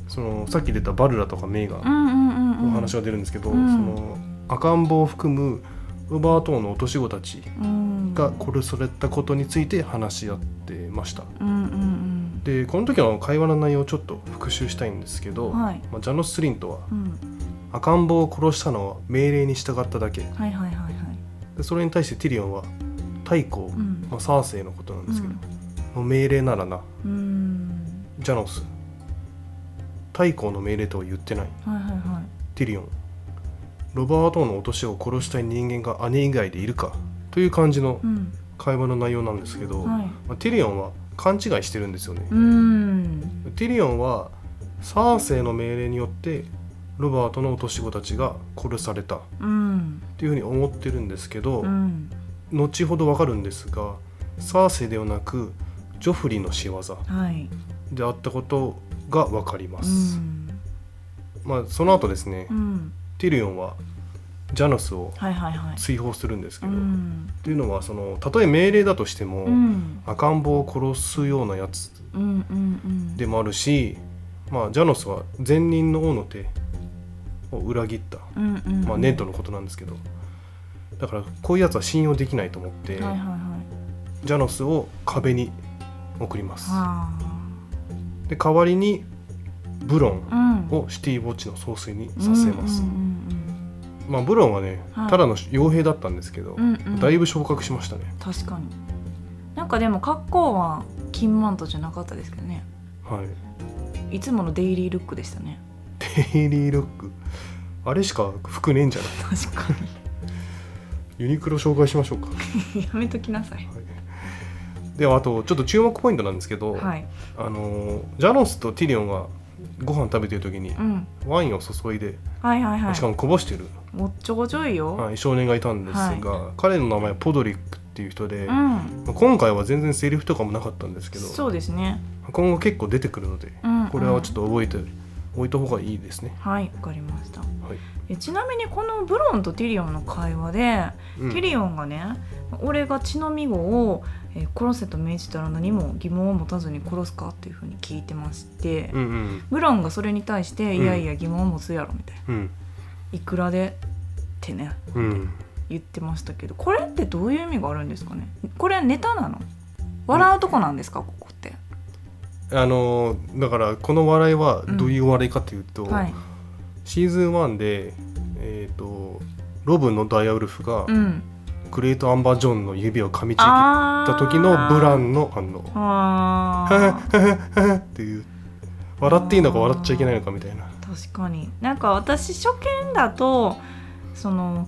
[SPEAKER 2] そのさっき出たバルラとかメーガの話が出るんですけど、
[SPEAKER 1] うん。
[SPEAKER 2] その赤ん坊を含むウバートーの落とし子たち
[SPEAKER 1] うん。
[SPEAKER 2] が殺されたことについて話し合ってました。
[SPEAKER 1] うんうん
[SPEAKER 2] でこの時の会話の内容をちょっと復習したいんですけけど、
[SPEAKER 1] はい。
[SPEAKER 2] まあ、ジャノス・スリントは
[SPEAKER 1] うん。うん
[SPEAKER 2] 赤ん坊を殺したのは命令に従っただけ。
[SPEAKER 1] はいはいはいはい。
[SPEAKER 2] でそれに対してティリオンは太后、
[SPEAKER 1] うん。
[SPEAKER 2] まあ、サーセイのことなんですけど、
[SPEAKER 1] うん。
[SPEAKER 2] 命令ならな
[SPEAKER 1] うーん。
[SPEAKER 2] ジャノス太后の命令とは言ってない。
[SPEAKER 1] はいはいはい。
[SPEAKER 2] ティリオン。ロバートの落としを殺したい人間が姉以外でいるか。という感じの
[SPEAKER 1] うん。
[SPEAKER 2] 会話の内容なんですけど、
[SPEAKER 1] はい。
[SPEAKER 2] まあ、ティリオンは勘違いしてるんですよね。
[SPEAKER 1] うーん。
[SPEAKER 2] ティリオンはサーセイの命令によってロバートの落とし子たちが殺された。っ
[SPEAKER 1] うん。
[SPEAKER 2] ていうふうに思ってるんですけど、
[SPEAKER 1] うん。
[SPEAKER 2] 後ほどわかるんですがサーセイではなくジョフリの仕業。
[SPEAKER 1] はい。
[SPEAKER 2] であったことがわかりま
[SPEAKER 1] う
[SPEAKER 2] す、
[SPEAKER 1] ん。
[SPEAKER 2] まあその後ですね、
[SPEAKER 1] うん。
[SPEAKER 2] ティリオンはジャノスを
[SPEAKER 1] はいはいはい。
[SPEAKER 2] 追放するんですけ
[SPEAKER 1] う
[SPEAKER 2] ど、っ
[SPEAKER 1] ん
[SPEAKER 2] ていうのはそのたとえ命令だとしても、
[SPEAKER 1] うん。
[SPEAKER 2] 赤ん坊を殺すようなやつ
[SPEAKER 1] うんうんうん。
[SPEAKER 2] でもあるし、まあ、ジャノスは前任の王の手を裏切った、
[SPEAKER 1] うんうん
[SPEAKER 2] まあ、ネットのことなんですけど。だからこういうやつは信用できないと思って、
[SPEAKER 1] はいはいはい。
[SPEAKER 2] ジャノスを壁に送ります。
[SPEAKER 1] は
[SPEAKER 2] で代わりにブロンをシティウォッチの総帥にさせます、まあブロンはね、
[SPEAKER 1] はい。
[SPEAKER 2] ただの傭兵だったんですけど、
[SPEAKER 1] うんうん。うん
[SPEAKER 2] だいぶ昇格しましたね。
[SPEAKER 1] 確かに。なんかでも格好は金マントじゃなかったですけどね。
[SPEAKER 2] はい。
[SPEAKER 1] いつものデイリールックでしたね。
[SPEAKER 2] デイリーロック？あれしか服ねえんじゃない？
[SPEAKER 1] 確か
[SPEAKER 2] ユニクロ紹介しましょうか、
[SPEAKER 1] に やめときなさい。
[SPEAKER 2] はい、ではあとちょっと注目ポイントなんですけど、
[SPEAKER 1] はい。
[SPEAKER 2] あのージャノスとティリオンがご飯食べてる時に
[SPEAKER 1] うん。
[SPEAKER 2] ワインを注いで、
[SPEAKER 1] はいはいはい。
[SPEAKER 2] しかもこぼしてる、
[SPEAKER 1] もっちょこちょいよ、
[SPEAKER 2] はい、少年がいたんですが、
[SPEAKER 1] は
[SPEAKER 2] 彼の名前はポドリックっていう人で、
[SPEAKER 1] うん。
[SPEAKER 2] まあ今回は全然セリフとかもなかったんですけど
[SPEAKER 1] そうですね。
[SPEAKER 2] 今後結構出てくるので、
[SPEAKER 1] うん
[SPEAKER 2] これはちょっと覚えておいた方がいいですね。
[SPEAKER 1] はいわかりました。
[SPEAKER 2] はい
[SPEAKER 1] えちなみにこのブロンとティリオンの会話で、
[SPEAKER 2] うん。
[SPEAKER 1] ティリオンがね俺が血のみ子を、えー殺せと命じたら何も疑問を持たずに殺すかっていうふうに聞いてまして、
[SPEAKER 2] うんうん
[SPEAKER 1] ブロンがそれに対して、
[SPEAKER 2] うん。
[SPEAKER 1] いやいや疑問を持つやろみたいな。
[SPEAKER 2] うん。
[SPEAKER 1] いくらでってね
[SPEAKER 2] うん。
[SPEAKER 1] 言ってましたけどこれってどういう意味があるんですかね？これはネタなの？笑うとこなんですか？ここって。
[SPEAKER 2] あのーだからこの笑いはどういう笑いかというと、
[SPEAKER 1] はい
[SPEAKER 2] シーズン1で、えー、とロブのダイアウルフが
[SPEAKER 1] うん。
[SPEAKER 2] グレート・アンバー・ジョンの指を噛みちぎっ
[SPEAKER 1] あ
[SPEAKER 2] た時のブランの反応。
[SPEAKER 1] あ
[SPEAKER 2] っていう笑っていいのか笑っちゃいけないのかみたいな
[SPEAKER 1] 確かになんか私初見だとその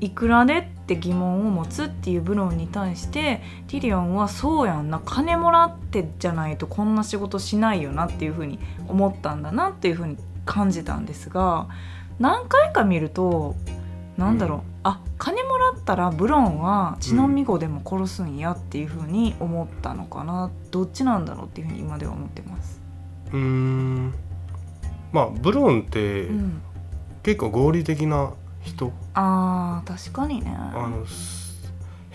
[SPEAKER 1] いくらでって疑問を持つっていうブロンに対してティリオンはそうやんな金もらってじゃないとこんな仕事しないよなっていうふうに思ったんだなっていうふうに感じたんですが何回か見るとなんだろう、
[SPEAKER 2] うん。
[SPEAKER 1] あ金もらったらブロンは血のみ子でも殺すんやっていうふうに思ったのかな、どっちなんだろうっていうふうに今では思ってます。
[SPEAKER 2] うーん。まあブロンって
[SPEAKER 1] うん、
[SPEAKER 2] 結構合理的な人、
[SPEAKER 1] あー確かにね。
[SPEAKER 2] あのす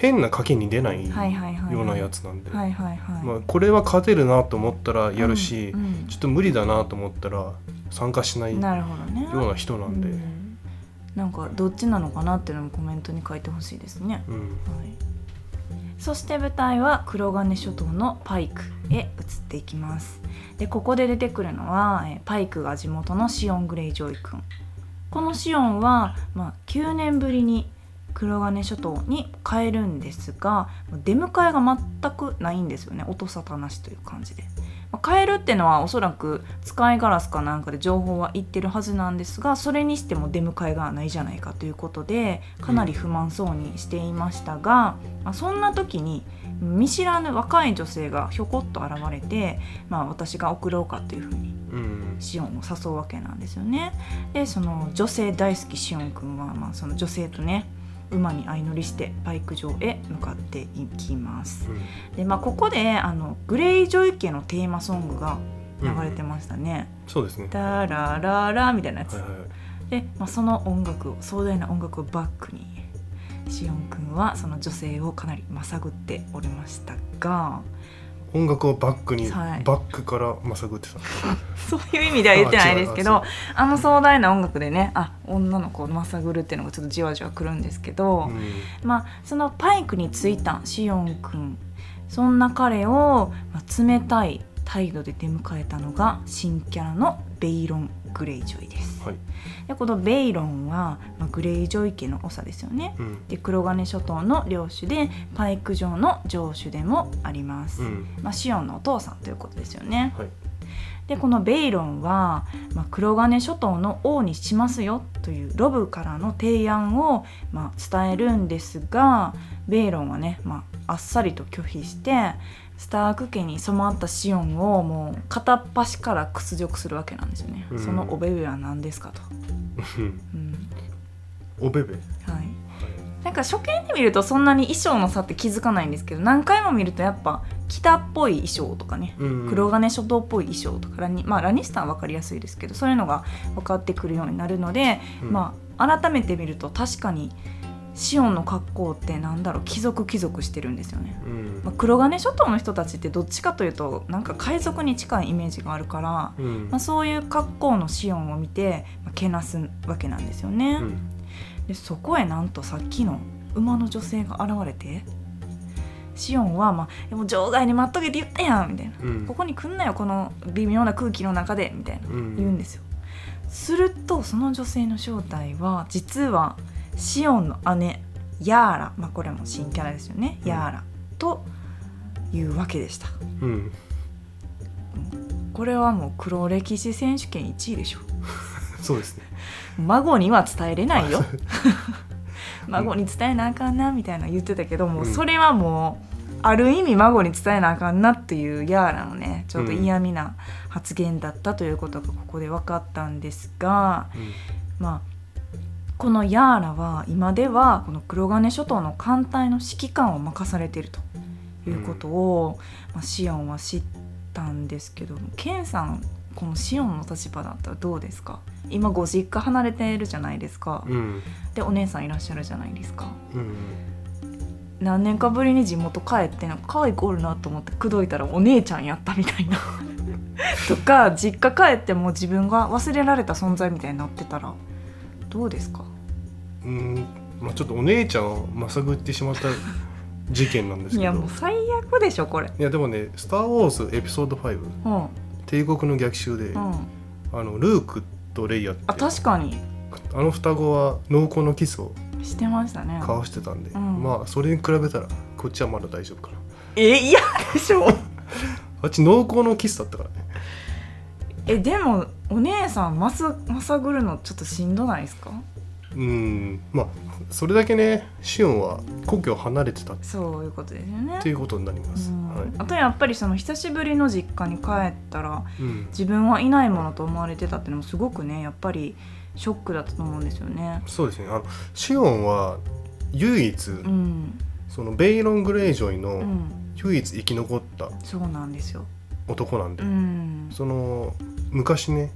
[SPEAKER 2] 変な賭けに出ないよ
[SPEAKER 1] う
[SPEAKER 2] なやつなんで、これは勝てるなと思ったらやるし、
[SPEAKER 1] うんうん
[SPEAKER 2] ちょっと無理だなと思ったら参加しないよ。うな人なんで、
[SPEAKER 1] うんなんかどっちなのかなっていうのもコメントに書いてほしいですね。
[SPEAKER 2] うん
[SPEAKER 1] はい、そして舞台は黒金諸島のパイクへ移っていきます。でここで出てくるのはえーパイクが地元のシオン・グレイジョイ君。このシオンは、まあ、9年ぶりに黒金諸島に帰るんですが出迎えが全くないんですよね音沙汰なしという感じで。まあ帰るってのはおそらく使いガラスかなんかで情報は言ってるはずなんですがそれにしても出迎えがないじゃないかということでかなり不満そうにしていましたが、まあ、そんな時に見知らぬ若い女性がひょこっと現れて、まあ、私が送ろうかというふうに
[SPEAKER 2] うん
[SPEAKER 1] シオンを誘うわけなんですよね。でその女性大好きシオン君は、まあ、その女性とね馬に相乗りしてバイク場へ向かっていきます。でまあここであのグレイジョイ家のテーマソングが流れてましたね。
[SPEAKER 2] そうですね
[SPEAKER 1] ダラララみたいなやつ。
[SPEAKER 2] はいはいはい
[SPEAKER 1] で、まあ、その音楽を壮大な音楽をバックにシオン君はその女性をかなりまさぐっておりましたが
[SPEAKER 2] 音楽をバックに、
[SPEAKER 1] はい。
[SPEAKER 2] バックからまさぐってた。
[SPEAKER 1] そういう意味では言ってないですけど
[SPEAKER 2] あ
[SPEAKER 1] あの壮大な音楽でねあ女の子をまさぐるっていうのがちょっとじわじわくるんですけど、
[SPEAKER 2] うん。
[SPEAKER 1] まあそのパイクについたシオン君そんな彼を、まあ、冷たい態度で出迎えたのが新キャラのベイロン・グレイジョイです。
[SPEAKER 2] はい
[SPEAKER 1] でこのベイロンは、まあ、グレイジョイ家の長ですよね。
[SPEAKER 2] うん
[SPEAKER 1] で黒金諸島の領主でパイク城の城主でもあります。
[SPEAKER 2] うん
[SPEAKER 1] まあ、シオンのお父さんということですよね。
[SPEAKER 2] はい
[SPEAKER 1] でこのベイロンは、まあ、黒金諸島の王にしますよというロブからの提案を、まあ、伝えるんですがベイロンはね、まあ、あっさりと拒否してスターク家に染まったシオンをもう片っ端から屈辱するわけなんですよね。
[SPEAKER 2] うん。
[SPEAKER 1] そのおべべは何ですかと。
[SPEAKER 2] うん。
[SPEAKER 1] うん。
[SPEAKER 2] おべべ？
[SPEAKER 1] はい。なんか初見で見るとそんなに衣装の差って気づかないんですけど何回も見るとやっぱ北っぽい衣装とかね
[SPEAKER 2] うん
[SPEAKER 1] 黒金諸島っぽい衣装とかラニ,、まあ、ラニスターは分かりやすいですけどそういうのが分かってくるようになるので、
[SPEAKER 2] うん。
[SPEAKER 1] まあ改めて見ると確かにシオンの格好ってなんだろう貴族貴族してるんですよね。
[SPEAKER 2] うん
[SPEAKER 1] まあ、黒金諸島の人たちってどっちかというとなんか海賊に近いイメージがあるから、
[SPEAKER 2] うん
[SPEAKER 1] まあ、そういう格好のシオンを見て、まあ、けなすわけなんですよね。
[SPEAKER 2] うん
[SPEAKER 1] でそこへなんとさっきの馬の女性が現れてシオンは、まあ「でも場外に待っとけって言ったやん」みたいな
[SPEAKER 2] うん
[SPEAKER 1] ここに来んなよこの微妙な空気の中でみたいな
[SPEAKER 2] うん
[SPEAKER 1] 言うんですよ。するとその女性の正体は実はシオンの姉ヤーラ、まあ、これも新キャラですよね、
[SPEAKER 2] うん。
[SPEAKER 1] ヤーラというわけでした。
[SPEAKER 2] うん。
[SPEAKER 1] これはもう黒歴史選手権1位でしょ。
[SPEAKER 2] そうですね。
[SPEAKER 1] 孫には伝えれないよ。孫に伝えなあかんなみたいな言ってたけどもう
[SPEAKER 2] うん
[SPEAKER 1] それはもうある意味孫に伝えなあかんなっていうヤーラのねちょっと嫌味な発言だったということがここで分かったんですがまあこのヤーラは今ではこの黒金諸島の艦隊の指揮官を任されているということを、まあ、シオンは知ったんですけどケンさんこのシオンの立場だったらどうですか？今ご実家離れてるじゃないですか、
[SPEAKER 2] うん。うん
[SPEAKER 1] でお姉さんいらっしゃるじゃないですか。
[SPEAKER 2] うん。
[SPEAKER 1] 何年かぶりに地元帰ってなんか可愛い子おるなと思って口説いたらお姉ちゃんやったみたいな。とか実家帰っても自分が忘れられた存在みたいになってたらどうですか？
[SPEAKER 2] うん。まあちょっとお姉ちゃんをまさぐってしまった事件なんですけど。
[SPEAKER 1] いやもう最悪でしょこれ。
[SPEAKER 2] いやでもね「スター・ウォーズ」エピソード5
[SPEAKER 1] うん。
[SPEAKER 2] 帝国の逆襲で、
[SPEAKER 1] うん。
[SPEAKER 2] あのルークとレイヤって
[SPEAKER 1] あ確かに。
[SPEAKER 2] あの双子は濃厚なキスを
[SPEAKER 1] してましたね。
[SPEAKER 2] 交わしてたんで、
[SPEAKER 1] うん。
[SPEAKER 2] まあそれに比べたらこっちはまだ大丈夫かな。
[SPEAKER 1] え嫌でしょ。
[SPEAKER 2] あっち濃厚のキスだったからね。
[SPEAKER 1] えでもお姉さんまさまさぐるのちょっとしんどないですか？
[SPEAKER 2] うん。まあそれだけねシオンは故郷を離れてたっ
[SPEAKER 1] そういうことですよね。
[SPEAKER 2] ていうことになります、
[SPEAKER 1] うん。
[SPEAKER 2] はい。
[SPEAKER 1] あとやっぱりその久しぶりの実家に帰ったら
[SPEAKER 2] うん、
[SPEAKER 1] 自分はいないものと思われてたっていうのもすごくねやっぱりショックだったと思うんですよね。
[SPEAKER 2] そうですね。あのシオンは唯一、
[SPEAKER 1] うん、
[SPEAKER 2] そのベイロン・グレイジョイ
[SPEAKER 1] う
[SPEAKER 2] の
[SPEAKER 1] ん、
[SPEAKER 2] 唯一生き残った
[SPEAKER 1] そうなんですよ。
[SPEAKER 2] 男なんで、
[SPEAKER 1] うん、
[SPEAKER 2] その昔ね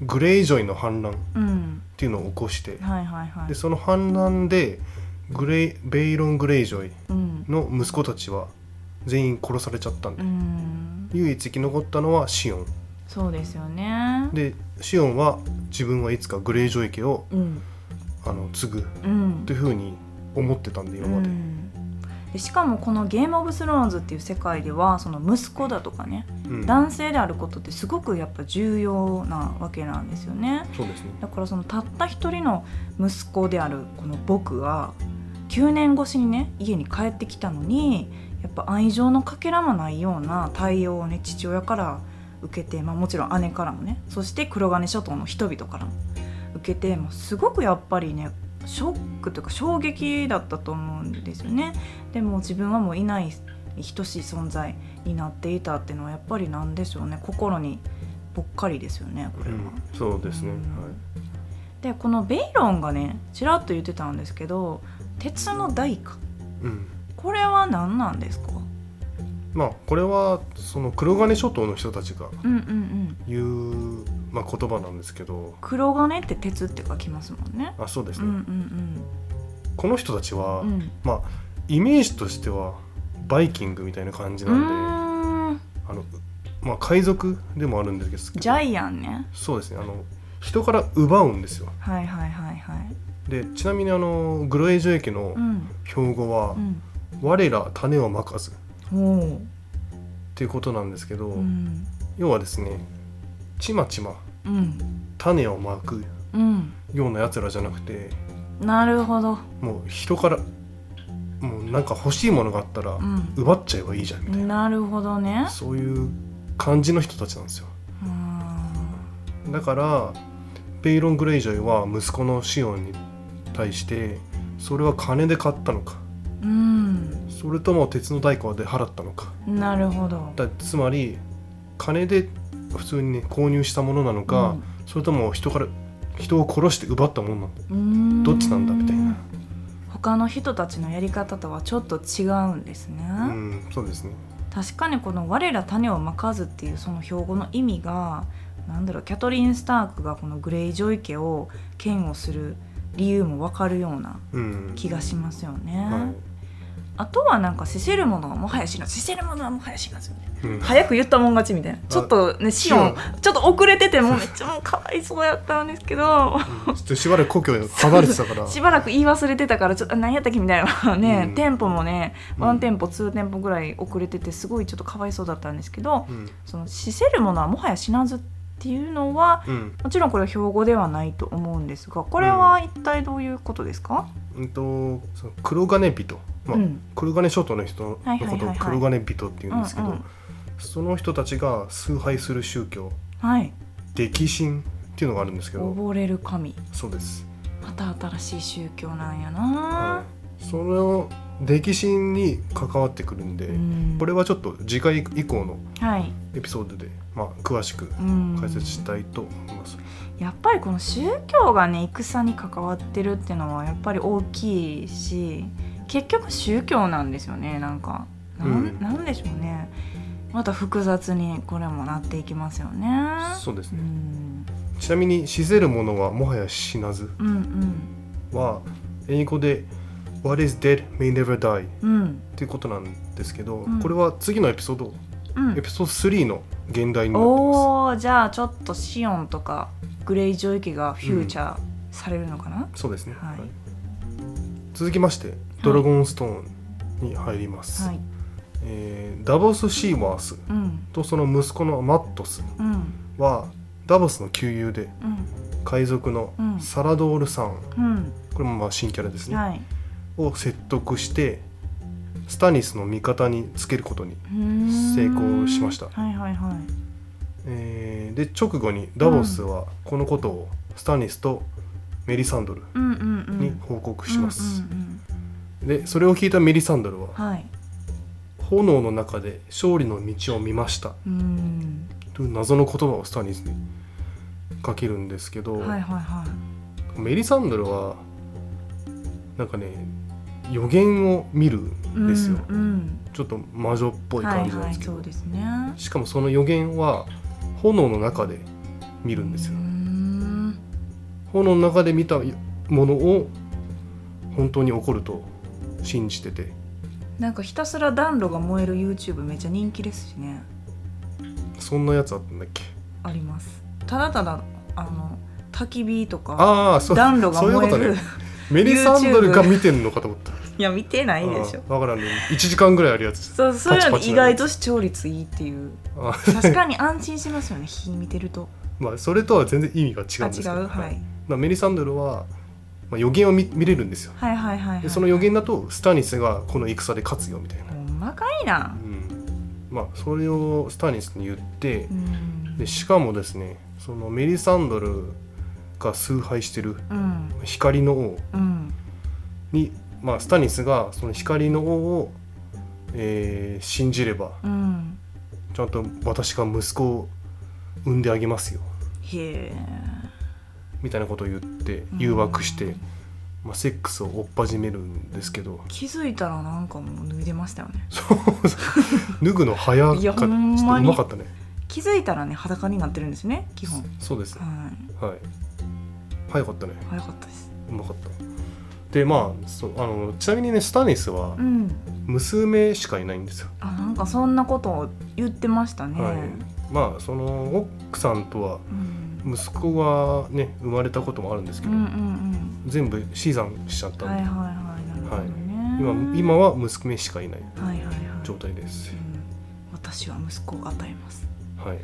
[SPEAKER 2] グレイジョイの反乱っ
[SPEAKER 1] うん、
[SPEAKER 2] ていうのを起こして
[SPEAKER 1] はいはいはい。
[SPEAKER 2] で。その反乱でグレイベイロン・グレイジョイ
[SPEAKER 1] うん、
[SPEAKER 2] の息子たちは全員殺されちゃったんで、
[SPEAKER 1] うん、
[SPEAKER 2] 唯一生き残ったのはシオン。
[SPEAKER 1] そうですよね。
[SPEAKER 2] でシオンは自分はいつかグレイジョイ家を
[SPEAKER 1] うん、
[SPEAKER 2] あの継ぐ
[SPEAKER 1] うん。
[SPEAKER 2] というふうに思ってたんで今まで、
[SPEAKER 1] うんでしかもこの「ゲーム・オブ・スローンズ」っていう世界ではその息子だとかね
[SPEAKER 2] うん
[SPEAKER 1] 男性であることってすごくやっぱ重要なわけなんですよね。
[SPEAKER 2] そうですね
[SPEAKER 1] だからそのたった一人の息子であるこの僕が9年越しにね家に帰ってきたのにやっぱ愛情のかけらもないような対応をね父親から受けて、まあ、もちろん姉からもねそして黒金諸島の人々からも受けてもうすごくやっぱりねショックというか衝撃だったと思うんですよね。でも自分はもういない等しい存在になっていたっていうのはやっぱりなんでしょうね。心にぽっかりですよねこれは。
[SPEAKER 2] うんそうですね、
[SPEAKER 1] うん。
[SPEAKER 2] はい。
[SPEAKER 1] でこのベイロンがねちらっと言ってたんですけど鉄の代価。
[SPEAKER 2] うん、
[SPEAKER 1] これは何なんですか？
[SPEAKER 2] まあこれはその黒金諸島の人たちが
[SPEAKER 1] うんうんうん。
[SPEAKER 2] 言う、まあ、言葉なんですけど。
[SPEAKER 1] 黒金って鉄って書きますもんね。
[SPEAKER 2] あそうですね、
[SPEAKER 1] うんうん
[SPEAKER 2] この人たちは、
[SPEAKER 1] うんうん。
[SPEAKER 2] まあイメージとしてはバイキングみたいな感じ
[SPEAKER 1] う
[SPEAKER 2] なんで、あのまあ海賊でもあるんですけど
[SPEAKER 1] ジャイアンね。
[SPEAKER 2] そうですね。あの人から奪うんですよ。
[SPEAKER 1] はいはいはいはい。
[SPEAKER 2] でちなみにあのグロエジョ家の
[SPEAKER 1] うん。
[SPEAKER 2] 標語は
[SPEAKER 1] うん「
[SPEAKER 2] 我ら種をまかず」っていうことなんですけど、
[SPEAKER 1] う。ん。
[SPEAKER 2] 要はですねちまちま
[SPEAKER 1] うん。
[SPEAKER 2] 種をまく
[SPEAKER 1] うん。
[SPEAKER 2] ようなやつらじゃなくて
[SPEAKER 1] なるほど。
[SPEAKER 2] もう人からもうなんか欲しいものがあったら
[SPEAKER 1] うん。
[SPEAKER 2] 奪っちゃえばいいじゃんみたいな、
[SPEAKER 1] なるほどね。
[SPEAKER 2] そういう感じの人たちなんですよ。
[SPEAKER 1] うん。
[SPEAKER 2] だからベイロン・グレイジョイは息子のシオンに対してそれは金で買ったのか。
[SPEAKER 1] うん。
[SPEAKER 2] それとも鉄の代価で払ったのか。
[SPEAKER 1] なるほど。
[SPEAKER 2] だつまり金で普通にね購入したものなのか、それとも人から人を殺して奪ったものなの
[SPEAKER 1] うん。
[SPEAKER 2] どっちなんだみたいな
[SPEAKER 1] 他の人たちのやり方とはちょっと違うんですね、
[SPEAKER 2] うんそうですね。
[SPEAKER 1] 確かにこの「我ら種をまかず」っていうその標語の意味がなんだろうキャトリン・スタークがこのグレイ・ジョイ家を嫌悪する理由も分かるような
[SPEAKER 2] うん
[SPEAKER 1] 気がしますよね、
[SPEAKER 2] は
[SPEAKER 1] あとはなんか死せるものはもはや死なず死せるものはもはや死なずみたいな
[SPEAKER 2] い、うん。
[SPEAKER 1] 早く言ったもん勝ちみたいな。ちょっとねシオンちょっと遅れてても めっちゃもうかわいそうやったんですけど。
[SPEAKER 2] ちょっとしばらく故郷に離れてたから。
[SPEAKER 1] しばらく言い忘れてたからちょっと何やったっけみたいな。ね、
[SPEAKER 2] うん。
[SPEAKER 1] テンポもね
[SPEAKER 2] うん。
[SPEAKER 1] ワンテンポツーテンポぐらい遅れててすごいちょっとかわいそうだったんですけど
[SPEAKER 2] うん。
[SPEAKER 1] その死せるものはもはや死なずっていうのは
[SPEAKER 2] うん。
[SPEAKER 1] もちろんこれは標語ではないと思うんですがこれは一体どういうことですか、
[SPEAKER 2] うんとその黒金人、まあ
[SPEAKER 1] うん。
[SPEAKER 2] 黒金諸島の人の
[SPEAKER 1] はいはいはいはい。
[SPEAKER 2] ことを黒金人って言うんですけど、
[SPEAKER 1] うんうん。
[SPEAKER 2] その人たちが崇拝する宗教
[SPEAKER 1] はい。
[SPEAKER 2] 歴神っていうのがあるんですけど
[SPEAKER 1] 溺れる神。
[SPEAKER 2] そうです、
[SPEAKER 1] また新しい宗教なんやな、
[SPEAKER 2] はい、その歴神に関わってくるんで、
[SPEAKER 1] うん。
[SPEAKER 2] これはちょっと次回以降の
[SPEAKER 1] はい、
[SPEAKER 2] エピソードで、まあ、詳しく
[SPEAKER 1] うん。
[SPEAKER 2] 解説したいと思います。
[SPEAKER 1] やっぱりこの宗教がね戦に関わってるっていうのはやっぱり大きいし結局宗教なんですよね。なんかなん,、
[SPEAKER 2] うん。
[SPEAKER 1] なんでしょうね。また複雑にこれもなっていきますよね。う
[SPEAKER 2] そうですね、
[SPEAKER 1] ん。
[SPEAKER 2] ちなみに「死せる者はもはや死なず。
[SPEAKER 1] うんうん」
[SPEAKER 2] は英語で「What is dead may never die」
[SPEAKER 1] うん。
[SPEAKER 2] っていうことなんですけど、
[SPEAKER 1] うん。
[SPEAKER 2] これは次のエピソード
[SPEAKER 1] うん。
[SPEAKER 2] エピソード3の原題になってます。
[SPEAKER 1] おーじゃあちょっとシオンとかグレイ・ジョイ家がフューチャーされるのかな、
[SPEAKER 2] そうですね、
[SPEAKER 1] はい。
[SPEAKER 2] 続きましてドラゴンストーンに入ります、
[SPEAKER 1] はい。
[SPEAKER 2] えーダボス・シーワース
[SPEAKER 1] うん。
[SPEAKER 2] とその息子のマットス
[SPEAKER 1] うん。
[SPEAKER 2] はダボスの旧友で
[SPEAKER 1] うん。
[SPEAKER 2] 海賊の
[SPEAKER 1] うん。
[SPEAKER 2] サラドールさん、
[SPEAKER 1] うん。
[SPEAKER 2] これもまあ新キャラですね、
[SPEAKER 1] はい。
[SPEAKER 2] を説得してスタニスの味方につけることに、成功しました。
[SPEAKER 1] はいはいはい。
[SPEAKER 2] えーで直後にダボスはこのことをスタニスとメリサンドル
[SPEAKER 1] うん。うんうん
[SPEAKER 2] に報告します、
[SPEAKER 1] うんうん
[SPEAKER 2] でそれを聞いたメリサンドルは
[SPEAKER 1] うんはい。
[SPEAKER 2] 炎の中で勝利の道を見ました。
[SPEAKER 1] うん。
[SPEAKER 2] という謎の言葉をスタニスにかけるんですけど、
[SPEAKER 1] はいはいは
[SPEAKER 2] メリサンドルはなんかね予言を見る
[SPEAKER 1] い
[SPEAKER 2] んですよ、
[SPEAKER 1] うんうん。
[SPEAKER 2] ちょっと魔女っぽい
[SPEAKER 1] はいはい
[SPEAKER 2] 感じなんですけど、
[SPEAKER 1] そうですね。
[SPEAKER 2] しかもその予言は炎の中で見るんですよ。炎の中で見たものを本当に起こると信じてて。
[SPEAKER 1] なんかひたすら暖炉が燃える YouTube めっちゃ人気ですしね。
[SPEAKER 2] そんなやつあったんだっけ？
[SPEAKER 1] あります。ただただあの焚き火とか
[SPEAKER 2] ああそう。
[SPEAKER 1] 暖炉が
[SPEAKER 2] そういう
[SPEAKER 1] 燃える
[SPEAKER 2] ことね。メリサンドルが見てんのかと思った。
[SPEAKER 1] いや見てないでしょ。
[SPEAKER 2] ああわからんね。1時間ぐらいあるやつ。
[SPEAKER 1] そうそういうの意外と視聴率いいっていう。
[SPEAKER 2] あ
[SPEAKER 1] 確かに安心しますよね火見てると。
[SPEAKER 2] まあそれとは全然意味が違
[SPEAKER 1] あ
[SPEAKER 2] うんですけど。
[SPEAKER 1] 違う？はい。
[SPEAKER 2] まあ、メリサンドルは、まあ、予言を見見れるんですよ。
[SPEAKER 1] はいはいはいはい
[SPEAKER 2] でその予言だとスタニスがこの戦で勝つよみたいな、
[SPEAKER 1] ほんまかいな。
[SPEAKER 2] うん、まあそれをスタニスに言って
[SPEAKER 1] うん。
[SPEAKER 2] でしかもですねそのメリサンドルが崇拝してる
[SPEAKER 1] うん。
[SPEAKER 2] 光の王
[SPEAKER 1] うん。
[SPEAKER 2] に、まあ、スタニスがその光の王を、えー信じれば
[SPEAKER 1] うん。
[SPEAKER 2] ちゃんと私が息子を産んであげますよ。
[SPEAKER 1] へえ
[SPEAKER 2] みたいなことを言って
[SPEAKER 1] うん。
[SPEAKER 2] 誘惑して、まあ、セックスを追っ始めるんですけど。
[SPEAKER 1] 気づいたらなんかもう脱いでましたよね。
[SPEAKER 2] そう。脱ぐの早かった。うまかったね。
[SPEAKER 1] 気づいたらね裸になってるんですね基本。
[SPEAKER 2] そうです。ね
[SPEAKER 1] はい。
[SPEAKER 2] はい。早かったね。
[SPEAKER 1] 早かったです。
[SPEAKER 2] うまかった。でまあそうあのちなみにねスタニスは
[SPEAKER 1] うん。
[SPEAKER 2] 娘しかいないんですよ、
[SPEAKER 1] あなんかそんなことを言ってましたね、
[SPEAKER 2] はい。まあその奥さんとは
[SPEAKER 1] うん、
[SPEAKER 2] 息子がね生まれたこともあるんですけど、
[SPEAKER 1] うんうん
[SPEAKER 2] 全部死産しちゃったんで、
[SPEAKER 1] うんはいはいはいなるほどね、
[SPEAKER 2] 今今は娘しかいない
[SPEAKER 1] はいはいはい。
[SPEAKER 2] 状態です。
[SPEAKER 1] う、ん。私は息子を与えます。
[SPEAKER 2] はい。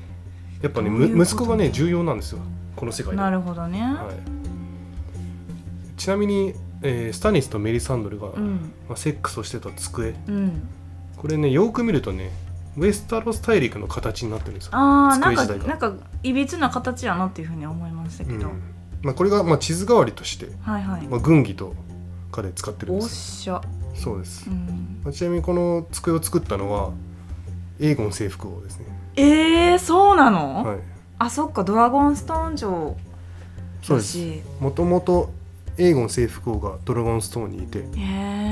[SPEAKER 2] やっぱね
[SPEAKER 1] どういうこと？
[SPEAKER 2] む息子がね重要なんですよ。この世界で。
[SPEAKER 1] なるほどね、
[SPEAKER 2] はい、ちなみに、えースタニスとメリサンドルが、
[SPEAKER 1] うん。
[SPEAKER 2] まあ、セックスをしてた机。
[SPEAKER 1] うん。
[SPEAKER 2] これねよく見るとねウェスタロス大陸の形になってるんですよ、
[SPEAKER 1] ああなんかなんかいびつな形やなっていうふうに思いましたけど、
[SPEAKER 2] うん。まあ、これが、まあ、地図代わりとして、
[SPEAKER 1] はいはい、
[SPEAKER 2] まあ、軍技とかで使ってるん
[SPEAKER 1] おっ
[SPEAKER 2] です
[SPEAKER 1] しゃ、
[SPEAKER 2] そうです。
[SPEAKER 1] う、ん、
[SPEAKER 2] まあちなみにこの机を作ったのはエーゴン征服王ですね。
[SPEAKER 1] えー、そうなの、
[SPEAKER 2] はい。
[SPEAKER 1] あそっかドラゴンストーン城
[SPEAKER 2] そうもともとエーゴン征服王がドラゴンストーンにいて。
[SPEAKER 1] へえ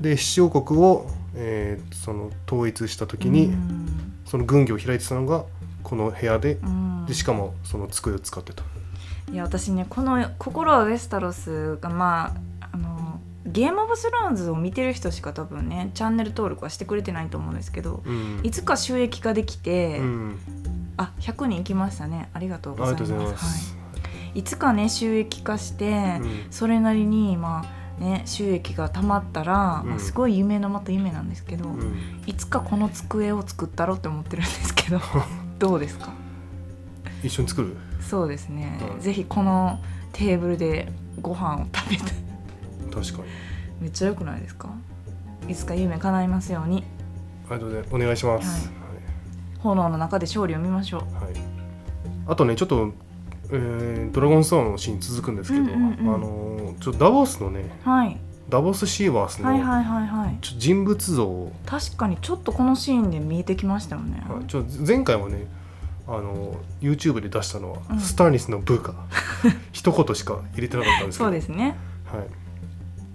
[SPEAKER 2] で七王国を、えーその統一した時に、
[SPEAKER 1] うん。
[SPEAKER 2] その軍議を開いてたのがこの部屋で
[SPEAKER 1] うん。
[SPEAKER 2] でしかもその机を使ってた
[SPEAKER 1] いや私ねこの「心はウェスタロスが」まああのゲームオブスローンズを見てる人しか多分ねチャンネル登録はしてくれてないと思うんですけど
[SPEAKER 2] うん。
[SPEAKER 1] いつか収益化できて、
[SPEAKER 2] うん。
[SPEAKER 1] あ100人いきましたね。ありがとう
[SPEAKER 2] あ
[SPEAKER 1] ございます。
[SPEAKER 2] います、
[SPEAKER 1] はい、いつかね収益化して、
[SPEAKER 2] うん。
[SPEAKER 1] それなりにまあね収益がたまったら、
[SPEAKER 2] うん。
[SPEAKER 1] まあすごい夢のまた夢なんですけど、
[SPEAKER 2] うん。
[SPEAKER 1] いつかこの机を作ったろうって思ってるんですけど どうですか？
[SPEAKER 2] 一緒に作る？
[SPEAKER 1] そうですね、
[SPEAKER 2] うん。
[SPEAKER 1] ぜひこのテーブルでご飯を食べて。
[SPEAKER 2] 確かに。
[SPEAKER 1] めっちゃ良くないですか？いつか夢叶いますように。
[SPEAKER 2] ありがとうございます。お願いします、
[SPEAKER 1] 炎の中で勝利を見ましょう。
[SPEAKER 2] はいはい。あとねちょっと、えードラゴンストーンのシーン続くんですけど、
[SPEAKER 1] うんうんうん
[SPEAKER 2] あのーちょっとダボスのね
[SPEAKER 1] はい、
[SPEAKER 2] ダボスシーワースの、
[SPEAKER 1] はいはいはいはい。
[SPEAKER 2] 人物像を、
[SPEAKER 1] 確かにちょっとこのシーンで見えてきましたよね、
[SPEAKER 2] はいちょ前回はねあの YouTube で出したのは、
[SPEAKER 1] うん。
[SPEAKER 2] スターニスの部下。一言しか入れてなかったんですけど。
[SPEAKER 1] そうですね。
[SPEAKER 2] はい、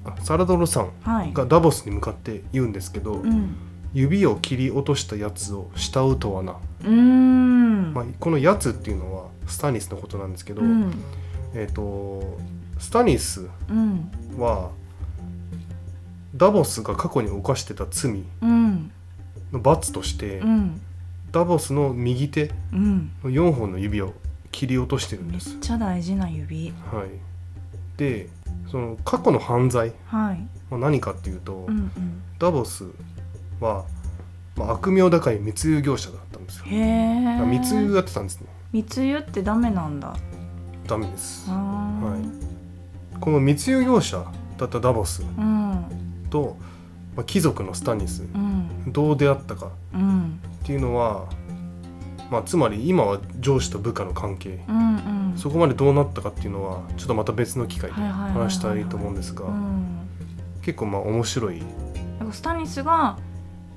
[SPEAKER 2] あサラドロさん
[SPEAKER 1] はい。
[SPEAKER 2] がダボスに向かって言うんですけど、
[SPEAKER 1] うん。
[SPEAKER 2] 指を切り落としたやつを慕うとはな、
[SPEAKER 1] うーん、
[SPEAKER 2] まあ、このやつっていうのはスタニスのことなんですけど、
[SPEAKER 1] うん。
[SPEAKER 2] えっ、とスタニス
[SPEAKER 1] うん
[SPEAKER 2] はダボスが過去に犯してた罪
[SPEAKER 1] うん。
[SPEAKER 2] の罰として、
[SPEAKER 1] うん。
[SPEAKER 2] ダボスの右手
[SPEAKER 1] うん。
[SPEAKER 2] の4本の指を切り落としてるん
[SPEAKER 1] めっ
[SPEAKER 2] です。
[SPEAKER 1] ちゃ大事な指。
[SPEAKER 2] はい、でその過去の犯罪
[SPEAKER 1] は
[SPEAKER 2] 何かっていうと、
[SPEAKER 1] うんうん。
[SPEAKER 2] ダボスは、まあ、悪名高い密輸業者だったんですよ。密輸やってたんですね。
[SPEAKER 1] 密輸ってダメなんだ。
[SPEAKER 2] ダメです。はい。この密輸業者だったダボス
[SPEAKER 1] うん。
[SPEAKER 2] と、まあ、貴族のスタニス
[SPEAKER 1] うん。
[SPEAKER 2] どう出会ったか
[SPEAKER 1] うん。
[SPEAKER 2] っていうのは、まあ、つまり今は上司と部下の関係。
[SPEAKER 1] うんうん。
[SPEAKER 2] そこまでどうなったかっていうのはちょっとまた別の機会で
[SPEAKER 1] はいはいはいはい
[SPEAKER 2] 話したいと思うんですが
[SPEAKER 1] うん。
[SPEAKER 2] 結構まあ面白い、
[SPEAKER 1] だからスタニスが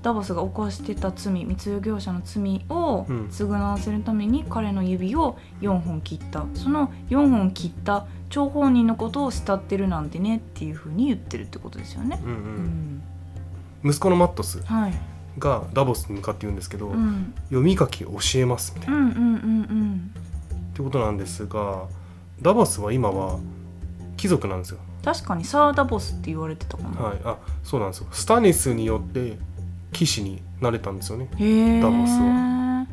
[SPEAKER 1] ダボスが犯してた罪密輸業者の罪を
[SPEAKER 2] うん。
[SPEAKER 1] 償わせるために彼の指を4本切った。その4本切った張本人のことを慕ってるなんてねっていうふうに言ってるってことですよね。
[SPEAKER 2] うんう、
[SPEAKER 1] うんん、
[SPEAKER 2] 息子のマットス
[SPEAKER 1] はい、
[SPEAKER 2] がダボスに向かって言うんですけど、
[SPEAKER 1] うん、
[SPEAKER 2] 読み書き教えますみたいな、
[SPEAKER 1] うんうんうんうん。
[SPEAKER 2] ってことなんですがダボスは今は貴族なんですよ。
[SPEAKER 1] 確かにサーダボスって言われてたかな。
[SPEAKER 2] はい、あそうなんですよ。スタニスによって騎士になれたんですよね。ダボスは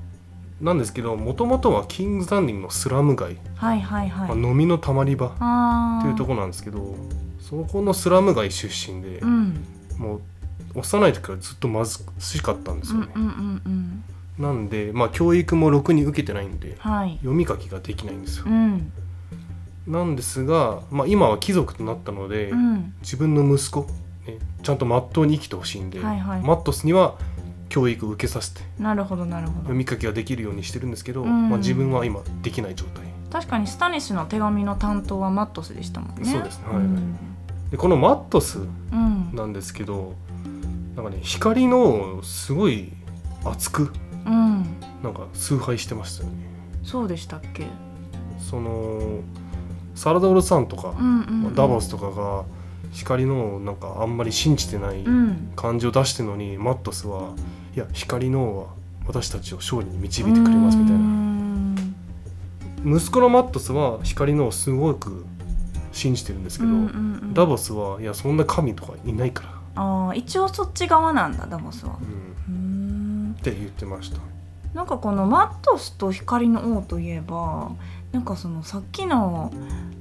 [SPEAKER 2] なんですけどもともとはキングズランディングのスラム街、
[SPEAKER 1] はいはいはい。
[SPEAKER 2] まあ、飲みのたまり場っ。ていうところなんですけどそこのスラム街出身で、
[SPEAKER 1] うん。
[SPEAKER 2] もう幼い時からずっと貧しかったんですよね。
[SPEAKER 1] うんうんうんうん。
[SPEAKER 2] なんで、まあ、教育もろくに受けてないんで
[SPEAKER 1] はい。
[SPEAKER 2] 読み書きができないんですよ
[SPEAKER 1] う。ん
[SPEAKER 2] なんですが、まあ、今は貴族となったので、
[SPEAKER 1] うん
[SPEAKER 2] 自分の息子、ね、ちゃんとまっとうに生きてほしいんで、
[SPEAKER 1] はいはい
[SPEAKER 2] マットスには教育を受けさせて
[SPEAKER 1] なるほどなるほど
[SPEAKER 2] 読。み書きができるようにしてるんですけど、
[SPEAKER 1] うん
[SPEAKER 2] まあ、自分は今できない状態
[SPEAKER 1] 確かにスタニスの手紙の担当はマットスでしたもんね。
[SPEAKER 2] そうですねはいはい
[SPEAKER 1] うん
[SPEAKER 2] でこのマットス
[SPEAKER 1] うん
[SPEAKER 2] なんですけどなんかね光のすごい熱く
[SPEAKER 1] うん。
[SPEAKER 2] なんか崇拝してましたよね
[SPEAKER 1] そうでしたっけ？
[SPEAKER 2] そのサラダオルさんとか、
[SPEAKER 1] うんうんうん。
[SPEAKER 2] ダボスとかが光のなんかあんまり信じてない
[SPEAKER 1] うん。
[SPEAKER 2] 感じを出してるのに、マットスはいや光のは私たちを勝利に導いてくれますみたいな。
[SPEAKER 1] うん。
[SPEAKER 2] 息子のマットスは光のをすごく信じてるんですけど、
[SPEAKER 1] うんうんうん。
[SPEAKER 2] ダボスはいやそんな神とかいないから、
[SPEAKER 1] ああ一応そっち側なんだダボスは。
[SPEAKER 2] うん、
[SPEAKER 1] うん。
[SPEAKER 2] って言ってました。
[SPEAKER 1] なんかこのマットスと光の王といえばなんかそのさっきの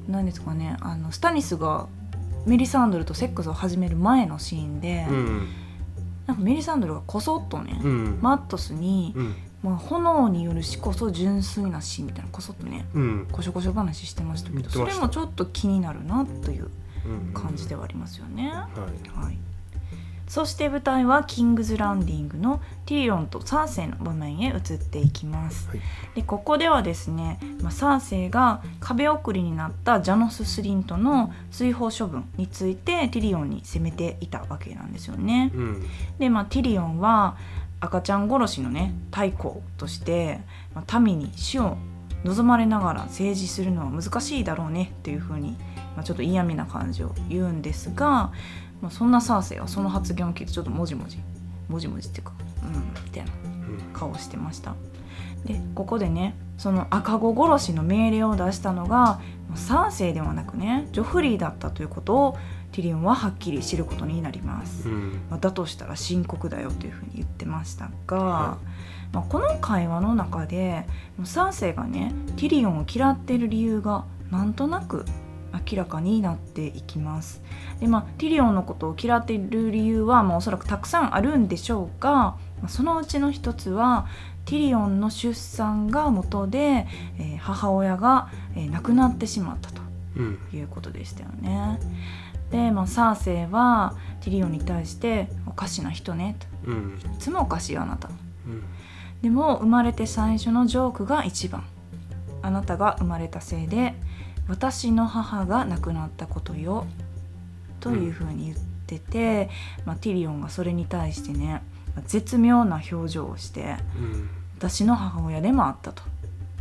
[SPEAKER 1] 何ですかねあのスタニスがメリサンドルとセックスを始める前のシーンで、
[SPEAKER 2] うん
[SPEAKER 1] なんかメリサンドルがこそっとね、
[SPEAKER 2] うん。
[SPEAKER 1] マットスに
[SPEAKER 2] うん。
[SPEAKER 1] まあ、炎による死こそ純粋な死みたいなこそっとね
[SPEAKER 2] うん。
[SPEAKER 1] こしょこしょ話してましたけどそれもちょっと気になるなという
[SPEAKER 2] うん。
[SPEAKER 1] 感じではありますよね。
[SPEAKER 2] はい。
[SPEAKER 1] はい、そして舞台はキングズランディングのティリオンとサーセイの場面へ移っていきます。
[SPEAKER 2] はい
[SPEAKER 1] でここではですね、まあ、サーセイが壁送りになったジャノス・スリントの追放処分についてティリオンに責めていたわけなんですよね。
[SPEAKER 2] うん
[SPEAKER 1] で、まあ、ティリオンは赤ちゃん殺しのね太閤として、まあ、民に死を望まれながら政治するのは難しいだろうねっていうふうに、まあ、ちょっと嫌味な感じを言うんですが、まあ、そんなサーセイはその発言を聞いてちょっともじもじもじもじっていうかうんみたいな
[SPEAKER 2] うん。
[SPEAKER 1] 顔をしてました。でここでねその赤子殺しの命令を出したのがサーセイではなくねジョフリーだったということをティリオンははっきり知ることになります、
[SPEAKER 2] うん。
[SPEAKER 1] まあだとしたら深刻だよというふうに言ってましたが、
[SPEAKER 2] は
[SPEAKER 1] まあ、この会話の中でサーセイがねティリオンを嫌っている理由がなんとなく明らかになっていきます。で、まあ、ティリオンのことを嫌っている理由は、まあ、おそらくたくさんあるんでしょうが、まあそのうちの一つはティリオンの出産が元で、えー母親が、えー亡くなってしまったと
[SPEAKER 2] うん。
[SPEAKER 1] いうことでしたよね。で、まあ、サーセイはティリオンに対して「おかしな人ね」と。
[SPEAKER 2] うん「
[SPEAKER 1] いつもおかしいよあなた」
[SPEAKER 2] うん。
[SPEAKER 1] でも生まれて最初のジョークが一番。あなたが生まれたせいで私の母が亡くなったことよというふうに言ってて、まあ、ティリオンがそれに対してね絶妙な表情をして
[SPEAKER 2] うん。
[SPEAKER 1] 私の母親でもあったと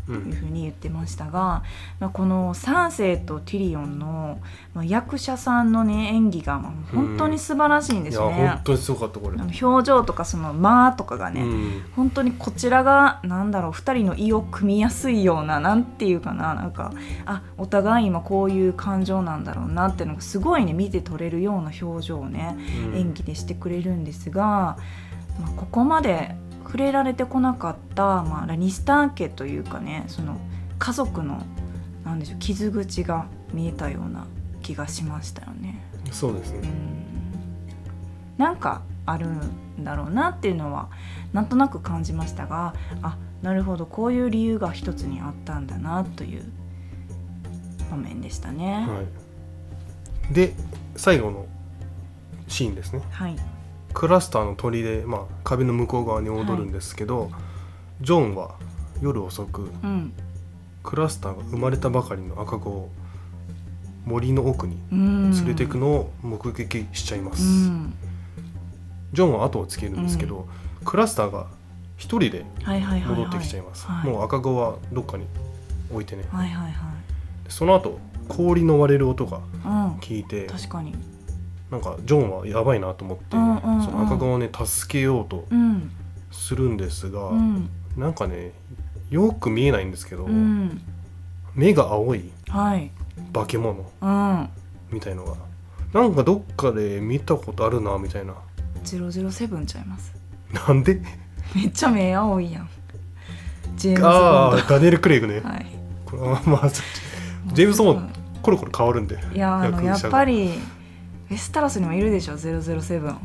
[SPEAKER 2] う
[SPEAKER 1] いうんふうに言ってましたが、まあ、このサンセイとティリオンの、まあ、役者さんのね演技がまあ本当に素晴らしいんですよね。
[SPEAKER 2] 本当にすごかったこれ。
[SPEAKER 1] 表情とかその間とかがね、
[SPEAKER 2] うん。
[SPEAKER 1] 本当にこちらがなんだろう2人の意を組みやすいようななんていうかななんかあお互い今こういう感情なんだろうなっていうのがすごいね見て取れるような表情をね、
[SPEAKER 2] うん。
[SPEAKER 1] 演技でしてくれるんですが、まあ、ここまで触れられてこなかった、まあ、ラニスター家というかねその家族のなんでしょう傷口が見えたような気がしましたよね。う
[SPEAKER 2] そうですね。
[SPEAKER 1] ん。なんかあるんだろうなっていうのはなんとなく感じましたがあなるほどこういう理由が一つにあったんだなという場面でしたね。
[SPEAKER 2] はい。で最後のシーンですね。
[SPEAKER 1] はい、
[SPEAKER 2] クラスターの鳥で、まあ、壁の向こう側に踊るんですけど、ジョンは夜遅く
[SPEAKER 1] うん。
[SPEAKER 2] クラスターが生まれたばかりの赤子を森の奥に
[SPEAKER 1] うん、
[SPEAKER 2] 連れていくのを目撃しちゃいます、
[SPEAKER 1] うん、
[SPEAKER 2] ジョンは後をつけるんですけど、クラスターが一人で
[SPEAKER 1] はいはいはい、はい、
[SPEAKER 2] 戻ってきちゃいます、
[SPEAKER 1] はい、
[SPEAKER 2] もう赤子はどっかに置いてね。
[SPEAKER 1] はいはい
[SPEAKER 2] その後氷の割れる音が
[SPEAKER 1] はい、
[SPEAKER 2] 聞いて
[SPEAKER 1] うん、確かに、
[SPEAKER 2] なんかジョンはやばいなと思って、
[SPEAKER 1] うんうんうん。
[SPEAKER 2] その赤子をね助けようと
[SPEAKER 1] うん。
[SPEAKER 2] するんですが、
[SPEAKER 1] うん。
[SPEAKER 2] なんかねよく見えないんですけど、
[SPEAKER 1] うん、
[SPEAKER 2] 目が青い
[SPEAKER 1] はい、
[SPEAKER 2] 化け物
[SPEAKER 1] うん、
[SPEAKER 2] みたいのがなんかどっかで見たことあるなみたいな。
[SPEAKER 1] ゼロゼロセブンちゃいます。
[SPEAKER 2] なんで？
[SPEAKER 1] めっちゃ目青いやん。ジェームズ・
[SPEAKER 2] ああダニエル・クレイグね、
[SPEAKER 1] ド。はい。
[SPEAKER 2] これはまあジェームズボンコロコロ変わるんで。
[SPEAKER 1] いやあのやっぱりウェスタロスにもいるでしょ007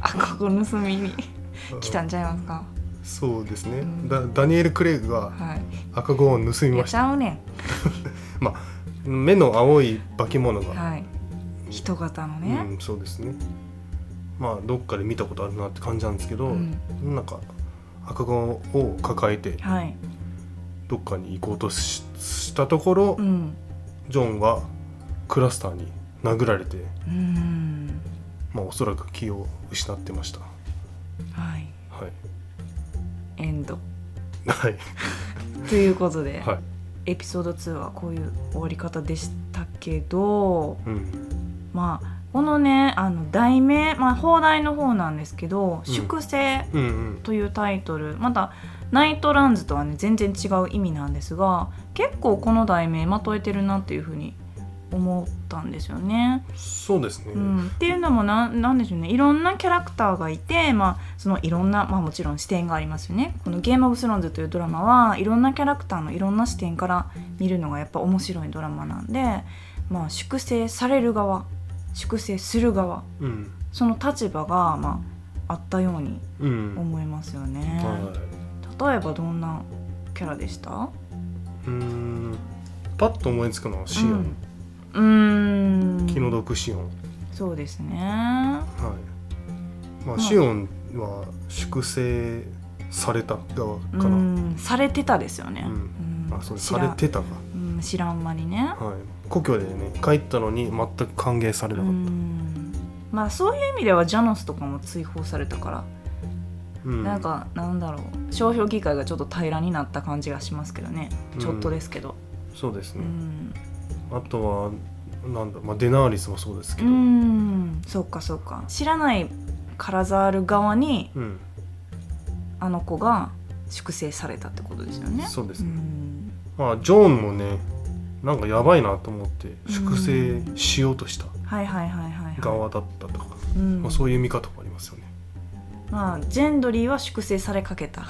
[SPEAKER 1] 赤子盗みに来たんちゃいますか？
[SPEAKER 2] そうですね、
[SPEAKER 1] うん。
[SPEAKER 2] だダニエル・クレイグが
[SPEAKER 1] はい。
[SPEAKER 2] 赤子を盗みました。
[SPEAKER 1] ちゃうね
[SPEAKER 2] まあ目の青い化け物が、
[SPEAKER 1] んはい。人型の
[SPEAKER 2] う
[SPEAKER 1] ね、
[SPEAKER 2] ん、そうですね。まあどっかで見たことあるなって感じなんですけど、
[SPEAKER 1] うん。
[SPEAKER 2] なんか赤子を抱えて
[SPEAKER 1] はい。
[SPEAKER 2] どっかに行こうとししたところ、
[SPEAKER 1] うん。
[SPEAKER 2] ジョンはクラスターに殴られて、
[SPEAKER 1] うん。
[SPEAKER 2] まあ、おそらく気を失ってました。
[SPEAKER 1] はい。
[SPEAKER 2] はい。
[SPEAKER 1] エンド。
[SPEAKER 2] はい。
[SPEAKER 1] ということで、
[SPEAKER 2] はい。
[SPEAKER 1] エピソード2はこういう終わり方でしたけど
[SPEAKER 2] うん。
[SPEAKER 1] まあこのねあの題名、まあ、放題の方なんですけど「
[SPEAKER 2] うん。
[SPEAKER 1] 粛清」
[SPEAKER 2] うんうん。
[SPEAKER 1] というタイトル。またナイトランズとはね全然違う意味なんですが結構この題名まとえてるなっていうふうに思ったんですよね。
[SPEAKER 2] そうですね、
[SPEAKER 1] うん、っていうのもななんでしょうね。いろんなキャラクターがいて、まあ、そのいろんな、まあ、もちろん視点がありますよね。この「ゲーム・オブ・スローンズ」というドラマはいろんなキャラクターのいろんな視点から見るのがやっぱ面白いドラマなんで、まあ、粛清される側粛清する側
[SPEAKER 2] うん。
[SPEAKER 1] その立場が、まあ、あったように
[SPEAKER 2] うん
[SPEAKER 1] 思いますよね、
[SPEAKER 2] は
[SPEAKER 1] 例えばどんなキャラでした？
[SPEAKER 2] い、うーん。パッと思いつくのはシオン、
[SPEAKER 1] うーん。
[SPEAKER 2] 気の毒シオン、
[SPEAKER 1] そうですね。
[SPEAKER 2] はい。まあ、
[SPEAKER 1] うん
[SPEAKER 2] シオンは粛清された側か
[SPEAKER 1] う
[SPEAKER 2] な、
[SPEAKER 1] ん。されてたですよね、
[SPEAKER 2] うん。
[SPEAKER 1] うん。
[SPEAKER 2] あそう
[SPEAKER 1] 知ら
[SPEAKER 2] されてたか、
[SPEAKER 1] うん知らん間にね。
[SPEAKER 2] はい、故郷でね帰ったのに全く歓迎され
[SPEAKER 1] う
[SPEAKER 2] なかった、
[SPEAKER 1] ん。まあそういう意味ではジャノスとかも追放されたから、
[SPEAKER 2] うん。
[SPEAKER 1] なんかなんだろう。商標議会がちょっと平らになった感じがしますけどね。ちょっとですけど。う
[SPEAKER 2] そうですね、
[SPEAKER 1] ん、
[SPEAKER 2] あとはなんだ、まあ、デナーリスもそうですけ
[SPEAKER 1] う
[SPEAKER 2] ど、
[SPEAKER 1] ん、そっかそっか。知らないカラザール側に
[SPEAKER 2] うん。
[SPEAKER 1] あの子が粛清されたってことですよね。
[SPEAKER 2] そうですね、
[SPEAKER 1] うん。
[SPEAKER 2] まあジョーンもねなんかやばいなと思って粛清しようとした側だったとか、
[SPEAKER 1] うん。
[SPEAKER 2] まあ、そういう見方もありますよね。
[SPEAKER 1] まあジェンドリーは粛清されかけた。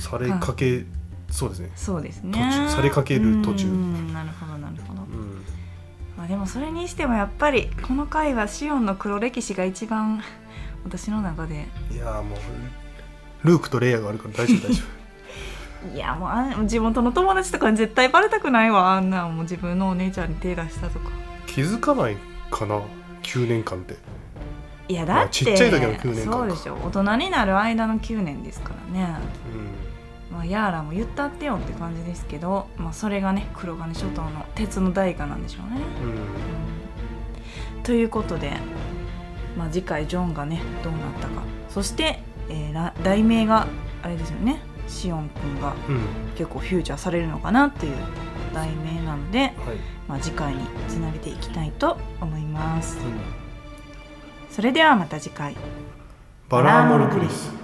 [SPEAKER 2] されかけ、そうですね。
[SPEAKER 1] そうですね。
[SPEAKER 2] 途中されかける途中。
[SPEAKER 1] うんなるほどなるほど。
[SPEAKER 2] うん。
[SPEAKER 1] まあでもそれにしてもやっぱりこの回はシオンの黒歴史が一番 私の中で。
[SPEAKER 2] いやーもうルークとレイヤがあるから大丈夫大丈
[SPEAKER 1] いやもうあん地元の友達とかに絶対バレたくないわ。あんなもう自分のお姉ちゃんに手出したとか。
[SPEAKER 2] 夫気づかないかな？9年間って。
[SPEAKER 1] いや
[SPEAKER 2] まあ
[SPEAKER 1] だって、
[SPEAKER 2] ちっちゃい時の9年間か。
[SPEAKER 1] そうでしょ。大人になる間の9年ですからね。
[SPEAKER 2] うん
[SPEAKER 1] まあヤーラも言ったってよって感じですけど、まあ、それがね黒金諸島の鉄の代価なんでしょうね。
[SPEAKER 2] うん。
[SPEAKER 1] ということで、まあ、次回ジョンがねどうなったか。そして、えーら題名があれですよね。シオン君が
[SPEAKER 2] うん。
[SPEAKER 1] 結構フューチャーされるのかなっていう題名なので、
[SPEAKER 2] はい、
[SPEAKER 1] まあ、次回につなげていきたいと思います。
[SPEAKER 2] うん。
[SPEAKER 1] それではまた次回。
[SPEAKER 2] バラーモルクリス